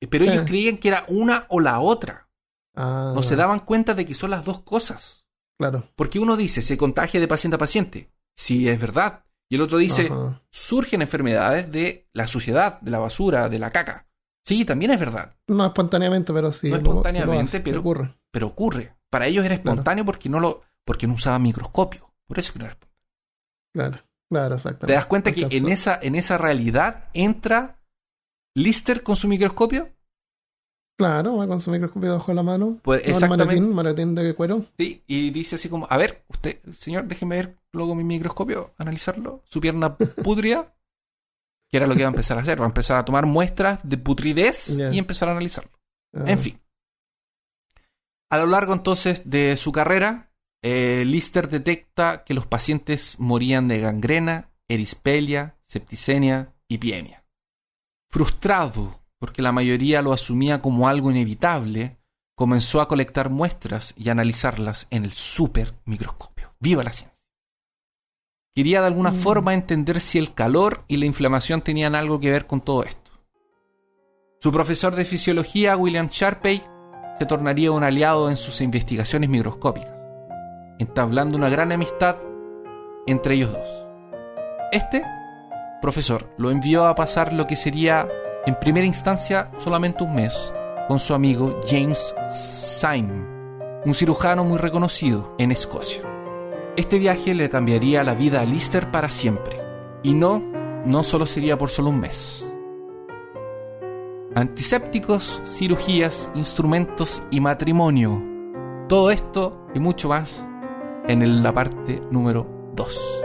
Eh, pero ellos Sí. creían que era una o la otra. Ah, No se daban cuenta de que son las dos cosas. Claro. Porque uno dice, se contagia de paciente a paciente. Sí, es verdad. Y el otro dice, Ajá. surgen enfermedades de la suciedad, de la basura, de la caca. Sí, también es verdad. No espontáneamente, pero sí. No espontáneamente, lo hace, pero- ocurre. pero ocurre. Para ellos era espontáneo porque no lo porque no usaba microscopio. Por eso que no era espontáneo. Claro, claro, exactamente. ¿Te das cuenta que en esa, en esa realidad entra Lister con su microscopio? Claro, va con su microscopio bajo la mano. Pues exactamente. maletín de cuero. Sí, y dice así como, a ver, usted, señor, déjeme ver luego mi microscopio, analizarlo. Su pierna [laughs] pudrida, que era lo que va a empezar a hacer. Va a empezar a tomar muestras de putridez y empezar a analizarlo. Ah, En fin. A lo largo entonces de su carrera, eh, Lister detecta que los pacientes morían de gangrena, erispelia, septicemia y piemia. Frustrado, porque la mayoría lo asumía como algo inevitable, comenzó a colectar muestras y analizarlas en el super microscopio. ¡Viva la ciencia! Quería de alguna Mm. forma entender si el calor y la inflamación tenían algo que ver con todo esto. Su profesor de fisiología, William Sharpey, se tornaría un aliado en sus investigaciones microscópicas, entablando una gran amistad entre ellos dos. Este profesor lo envió a pasar lo que sería, en primera instancia, solamente un mes con su amigo James Syme, un cirujano muy reconocido en Escocia. Este viaje le cambiaría la vida a Lister para siempre, y no, no solo sería por solo un mes. Antisépticos, cirugías, instrumentos y matrimonio. Todo esto y mucho más en la parte número 2.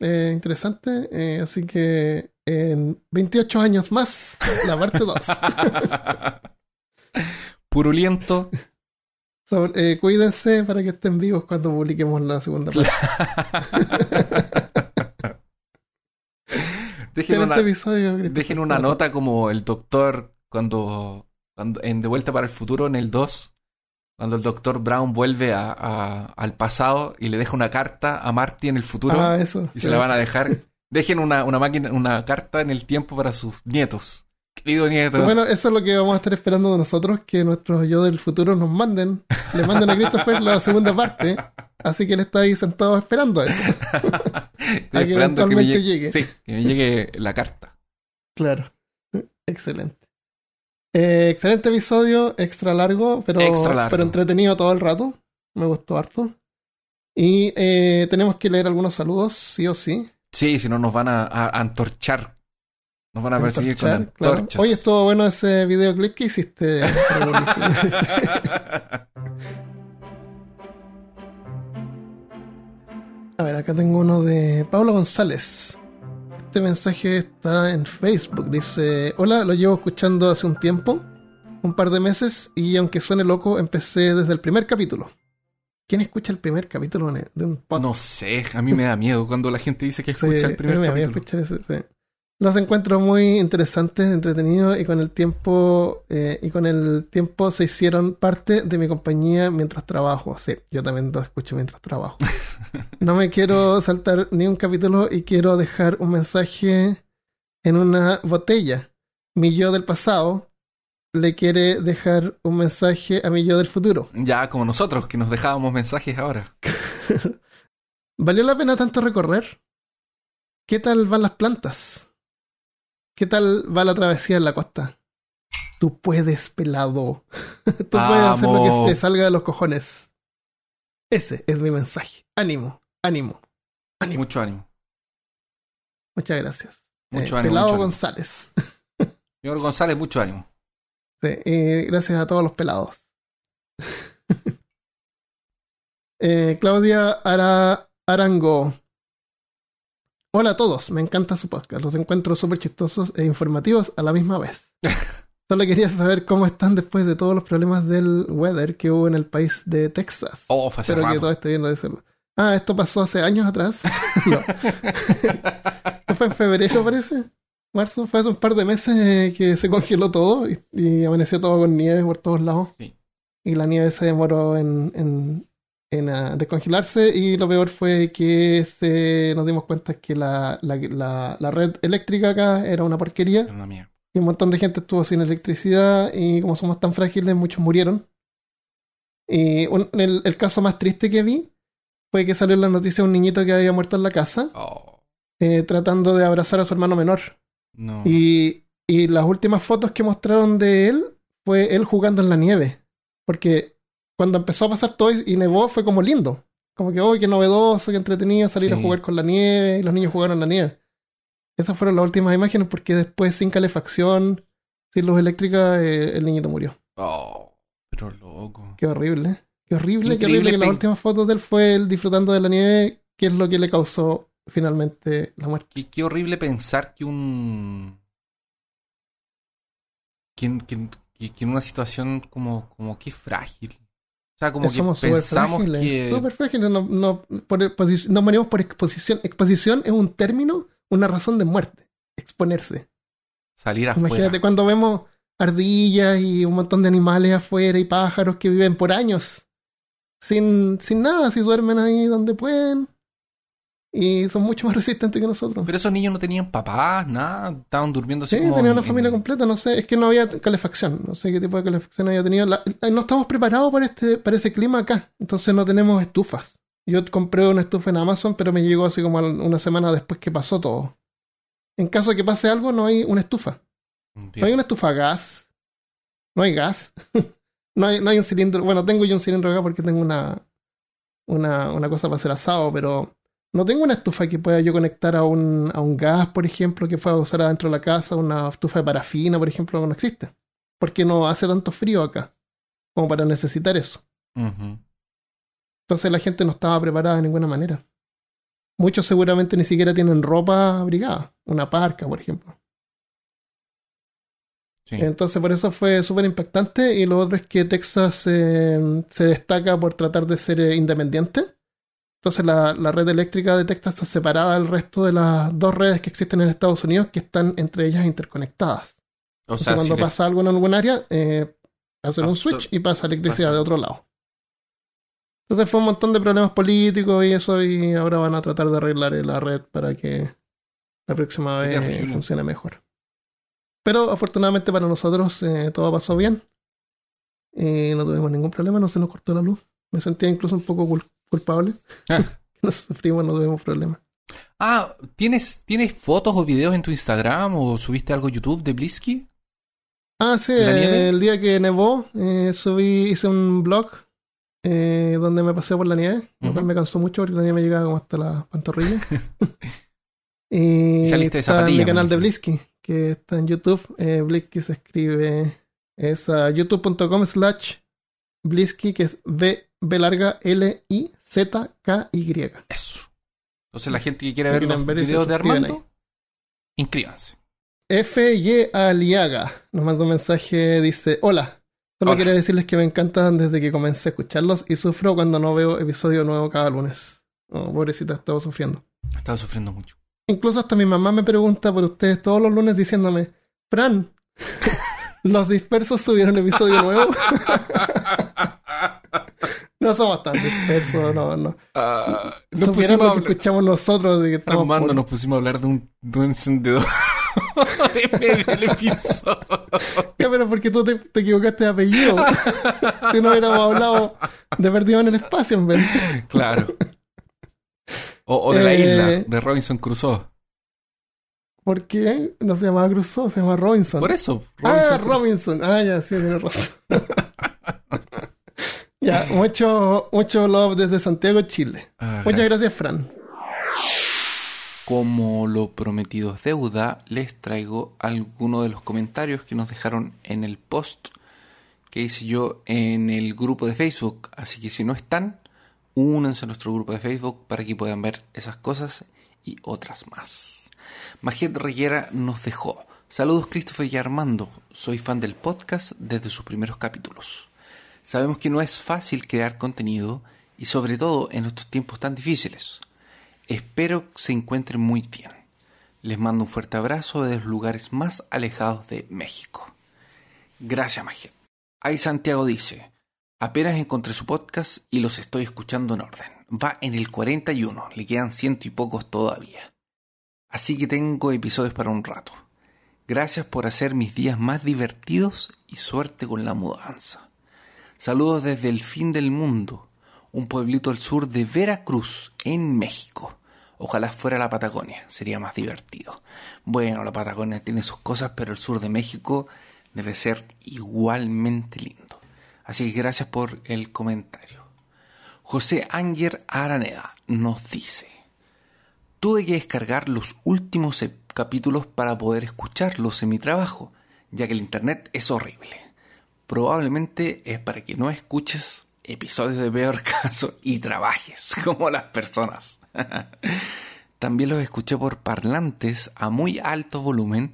eh, interesante. eh, así que en 28 años más, la parte 2. [laughs] Purulento. Sobre- eh, cuídense para que estén vivos cuando publiquemos la segunda parte. [laughs] Dejen una, episodio. Christopher. dejen una Gracias. nota como el doctor cuando, cuando en De Vuelta para el Futuro en el 2, cuando el doctor Brown vuelve a- a- al pasado y le deja una carta a Marty en el futuro Ah, eso. y sí. se la van a dejar. Dejen una, una máquina, una carta en el tiempo para sus nietos. Querido nieto. Bueno, eso es lo que vamos a estar esperando de nosotros, que nuestros yo del futuro nos manden, le manden a Christopher la segunda parte, así que él está ahí sentado esperando eso. Estoy [laughs] [laughs] a que esperando que me llegue, llegue. Sí, que me llegue la carta. Claro, excelente. Eh, excelente episodio, extra largo, pero, Extra largo. pero entretenido todo el rato. Me gustó harto. Y eh, tenemos que leer algunos saludos, sí o sí. Sí, si no nos van a, a- a antorchar. Nos van a perseguir con Antorchar, claro. antorchas. Oye, estuvo bueno ese videoclip que hiciste. [laughs] A ver, acá tengo uno de Pablo González. Este mensaje está en Facebook. Dice, hola, lo llevo escuchando hace un tiempo, un par de meses, y aunque suene loco, empecé desde el primer capítulo. ¿Quién escucha el primer capítulo de un podcast? no sé, a mí me da miedo cuando la gente dice que Sí, escucha el primer me voy a capítulo. escuchar ese, sí. Los encuentro muy interesantes, entretenidos y con el tiempo eh, y con el tiempo se hicieron parte de mi compañía mientras trabajo. Sí, yo también los escucho mientras trabajo. [laughs] No me quiero saltar ni un capítulo y quiero dejar un mensaje en una botella. Mi yo del pasado le quiere dejar un mensaje a mi yo del futuro. Ya como nosotros, que nos dejábamos mensajes ahora. [laughs] ¿Valió la pena tanto recorrer? ¿Qué tal van las plantas? ¿Qué tal va la travesía en la costa? Tú puedes, pelado. [laughs] Tú puedes hacer lo que te salga de los cojones. Ese es mi mensaje. Ánimo, ánimo. Ánimo. Mucho ánimo. Muchas gracias. Mucho Eh, ánimo. pelado mucho ánimo. González. Señor González, mucho ánimo. Sí, gracias a todos los pelados. [laughs] Eh, Claudia Ara- Arango. Hola a todos, me encanta su podcast. Los encuentro súper chistosos e informativos a la misma vez. [laughs] Solo quería saber cómo están después de todos los problemas del weather que hubo en el país de Texas. Oh, fue hace Espero que todo esté bien, lo decirlo. Ah, esto pasó hace años atrás. [laughs] no. Esto fue en febrero, parece. Marzo. Fue hace un par de meses eh, que se congeló todo y, y amaneció todo con nieve por todos lados. Sí. Y la nieve se demoró en, en, en ah, descongelarse. Y lo peor fue que se, nos dimos cuenta que la, la, la, la red eléctrica acá era una porquería. Era una mía. Y un montón de gente estuvo sin electricidad y como somos tan frágiles, muchos murieron. Y un- el, el caso más triste que vi fue que salió en la noticia un niñito que había muerto en la casa Oh, eh, tratando de abrazar a su hermano menor. no. Y, y las últimas fotos que mostraron de él fue él jugando en la nieve. Porque cuando empezó a pasar todo y, nevó fue como lindo. Como que, oh, qué novedoso, qué entretenido salir a jugar con la nieve y los niños jugaron en la nieve. Esas fueron las últimas imágenes porque después sin calefacción, sin luz eléctrica, eh, el niñito murió. Oh, pero loco. Qué horrible. Qué horrible, qué horrible que las últimas fotos de él fue él disfrutando de la nieve, que es lo que le causó finalmente la muerte. Qué, qué horrible pensar que un. Que- que en una situación como, como que frágil. O sea, como Que somos pensamos frágiles, que. frágiles, no, no, por morimos por exposición. Exposición es un término, una razón de muerte. Exponerse. Salir afuera. Imagínate cuando vemos ardillas y un montón de animales afuera y pájaros que viven por años sin, sin nada, si duermen ahí donde pueden y son mucho más [laughs] resistentes que nosotros. Pero esos niños no tenían papás, nada. Estaban durmiendo así Sí, como. tenía una en- familia completa, no sé, es que no había calefacción, no sé qué tipo de calefacción había tenido. La- no estamos preparados para, este, para ese clima acá, entonces no tenemos estufas. Yo compré una estufa en Amazon, pero me llegó así como una semana después que pasó todo. En caso de que pase algo, no hay una estufa. No hay una estufa a gas. No hay gas. [laughs] no, hay, no hay un cilindro. Bueno, tengo yo un cilindro acá porque tengo una, una, una cosa para hacer asado, pero no tengo una estufa que pueda yo conectar a un, a un gas, por ejemplo, que pueda usar adentro de la casa, una estufa de parafina, por ejemplo, no existe. Porque no hace tanto frío acá como para necesitar eso. Entonces la gente no estaba preparada de ninguna manera. Muchos seguramente ni siquiera tienen ropa abrigada, una parca, por ejemplo. Sí. Entonces por eso fue súper impactante y lo otro es que Texas eh, se destaca por tratar de ser eh, independiente. Entonces la, la red eléctrica de Texas está separada del resto de las dos redes que existen en Estados Unidos que están entre ellas interconectadas. o Entonces sea, cuando les- pasa algo en algún área, eh, hacen un switch y pasa electricidad pasa- de otro lado. Entonces fue un montón de problemas políticos y eso y ahora van a tratar de arreglar eh, la red para que la próxima vez funcione mejor. Pero afortunadamente para nosotros eh, todo pasó bien. Y no tuvimos ningún problema, no se nos cortó la luz. Me sentía incluso un poco cul- culpable. Ah. [laughs] no sufrimos, no tuvimos problema. Ah, ¿tienes, ¿tienes fotos o videos en tu Instagram o subiste algo a YouTube de Blisky? Ah, sí, eh, el día que nevó, eh, subí, hice un blog eh, donde me pasé por la nieve, me cansó mucho porque la nieve me llegaba como hasta las pantorrillas. [laughs] [laughs] y Y saliste de está en mi canal de. Blisky, que está en YouTube. Eh, Blisky se escribe, es a youtube.com slash Blisky, que es B, B larga, L, I, Z, K, Y. Eso. Entonces la gente que quiere ver los ver videos de Armando, inscríbanse. F. Y. Aliaga nos mandó un mensaje, dice, hola, solo Hola. quería decirles que me encantan desde que comencé a escucharlos y sufro cuando no veo episodio nuevo cada lunes. Oh, pobrecita, estaba sufriendo. He estado sufriendo mucho. Incluso hasta mi mamá me pregunta por ustedes todos los lunes diciéndome, Fran, [laughs] ¿los dispersos subieron episodio nuevo? [laughs] [laughs] no somos tan dispersos, no, no. Ah, nos pusimos lo que hablar- escuchamos nosotros. De que estamos Armando, por- nos pusimos a hablar de un, de un encendedor [laughs] en medio del episodio. Ya, pero porque tú te, te equivocaste de apellido. si no hubiéramos hablado de perdido en el espacio, en vez. Claro. O, o de la Eh, isla, de Robinson Crusoe. ¿Por qué? No se llamaba Crusoe, se llama Robinson. Por eso. ah, Crusoe. Robinson. Ah, ya, sí, tiene razón. [laughs] ya, mucho, mucho love desde Santiago, Chile. Ah, Muchas gracias. gracias, Fran. Como lo prometido es deuda, les traigo algunos de los comentarios que nos dejaron en el post que hice yo en el grupo de Facebook. Así que si no están, únanse a nuestro grupo de Facebook para que puedan ver esas cosas y otras más. Majet Reguera nos dejó. Saludos Christopher y Armando. Soy fan del podcast desde sus primeros capítulos. Sabemos que no es fácil crear contenido y sobre todo en estos tiempos tan difíciles. Espero que se encuentren muy bien. Les mando un fuerte abrazo desde los lugares más alejados de México. Gracias, Majet. Ahí Santiago dice, apenas encontré su podcast y los estoy escuchando en orden. Va en el 41, le quedan ciento y pocos todavía. Así que tengo episodios para un rato. Gracias por hacer mis días más divertidos y suerte con la mudanza. Saludos desde el fin del mundo, un pueblito al sur de Veracruz, en México. Ojalá fuera la Patagonia, sería más divertido. Bueno, la Patagonia tiene sus cosas, pero el sur de México debe ser igualmente lindo. Así que gracias por el comentario. José Ánger Araneda nos dice, tuve que descargar los últimos capítulos para poder escucharlos en mi trabajo, ya que el Internet es horrible. Probablemente es para que no escuches episodios de peor [laughs] caso y trabajes [laughs] como las personas. [laughs] También los escuché por parlantes a muy alto volumen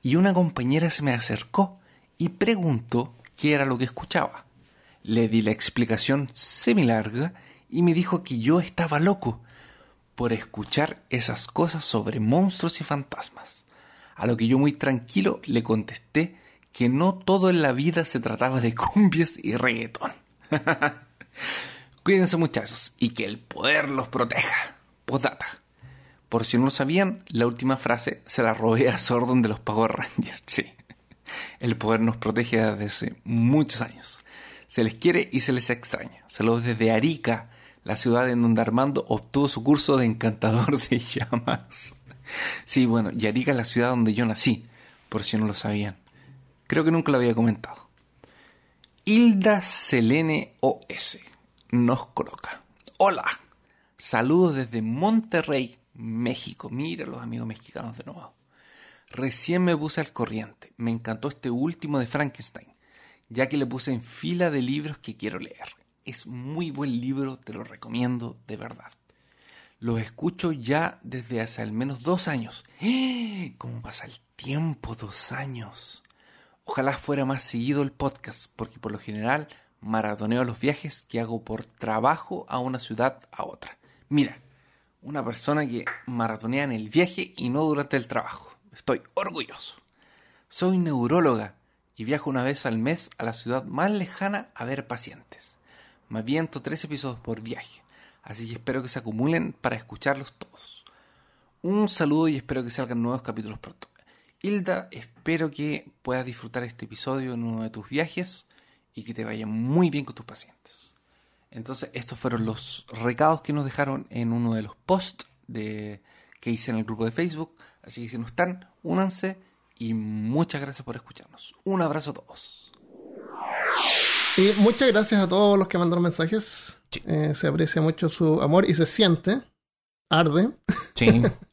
y una compañera se me acercó y preguntó qué era lo que escuchaba. Le di la explicación semi-larga y me dijo que yo estaba loco por escuchar esas cosas sobre monstruos y fantasmas. A lo que yo muy tranquilo le contesté que no todo en la vida se trataba de cumbias y reggaetón. [laughs] Cuídense muchachos y que el poder los proteja. Postdata. Por si no lo sabían, la última frase se la robé a Sordon de los Power Rangers. [laughs] Sí. El poder nos protege desde hace muchos años. Se les quiere y se les extraña. Saludos desde Arica, la ciudad en donde Armando obtuvo su curso de encantador de llamas. [laughs] Sí, bueno, y Arica es la ciudad donde yo nací, por si no lo sabían. Creo que nunca lo había comentado. Hilda Selene OS nos coloca. Hola, saludos desde Monterrey, México. Mira los amigos mexicanos de nuevo. Recién me puse al corriente. Me encantó este último de Frankenstein, ya que le puse en fila de libros que quiero leer. Es muy buen libro, te lo recomiendo de verdad. Los escucho ya desde hace al menos dos años. ¡Eh! ¿Cómo pasa el tiempo? Dos años. Ojalá fuera más seguido el podcast, porque por lo general maratoneo los viajes que hago por trabajo a una ciudad a otra. Mira, una persona que maratonea en el viaje y no durante el trabajo. Estoy orgulloso. Soy neuróloga y viajo una vez al mes a la ciudad más lejana a ver pacientes. Me aviento tres episodios por viaje, así que espero que se acumulen para escucharlos todos. Un saludo y espero que salgan nuevos capítulos pronto. Hilda, espero que puedas disfrutar este episodio en uno de tus viajes y que te vaya muy bien con tus pacientes. Entonces, estos fueron los recados que nos dejaron en uno de los posts de, que hice en el grupo de Facebook. Así que si no están, únanse y muchas gracias por escucharnos. Un abrazo a todos. Y muchas gracias a todos los que mandaron mensajes. Sí. Eh, se aprecia mucho su amor y se siente. Arde. Sí. [laughs]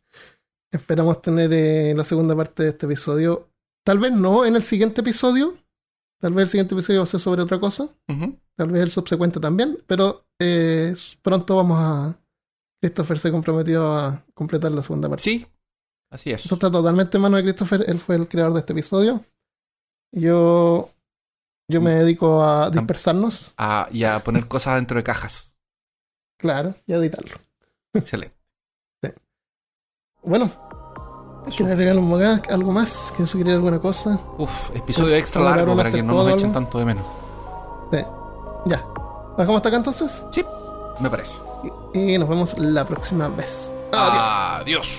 Esperamos tener eh, la segunda parte de este episodio. Tal vez no en el siguiente episodio. Tal vez el siguiente episodio va a ser sobre otra cosa. Tal vez el subsecuente también. Pero eh, pronto vamos a. Christopher se comprometió a completar la segunda parte. Sí, así es. Esto está totalmente en manos de Christopher. Él fue el creador de este episodio. Yo. Yo me dedico a dispersarnos. Ah, y a poner [laughs] cosas dentro de cajas. Claro, y a editarlo. Excelente. Bueno, Eso. ¿quiere agregar algo más? ¿Algo más? ¿Quieres sugerir alguna cosa? Uf, episodio extra ¿Puedo largo para que no nos echen tanto de menos. Sí. Ya. ¿Bajamos hasta acá entonces? Sí, me parece. Y, y nos vemos la próxima vez. Adiós. Adiós.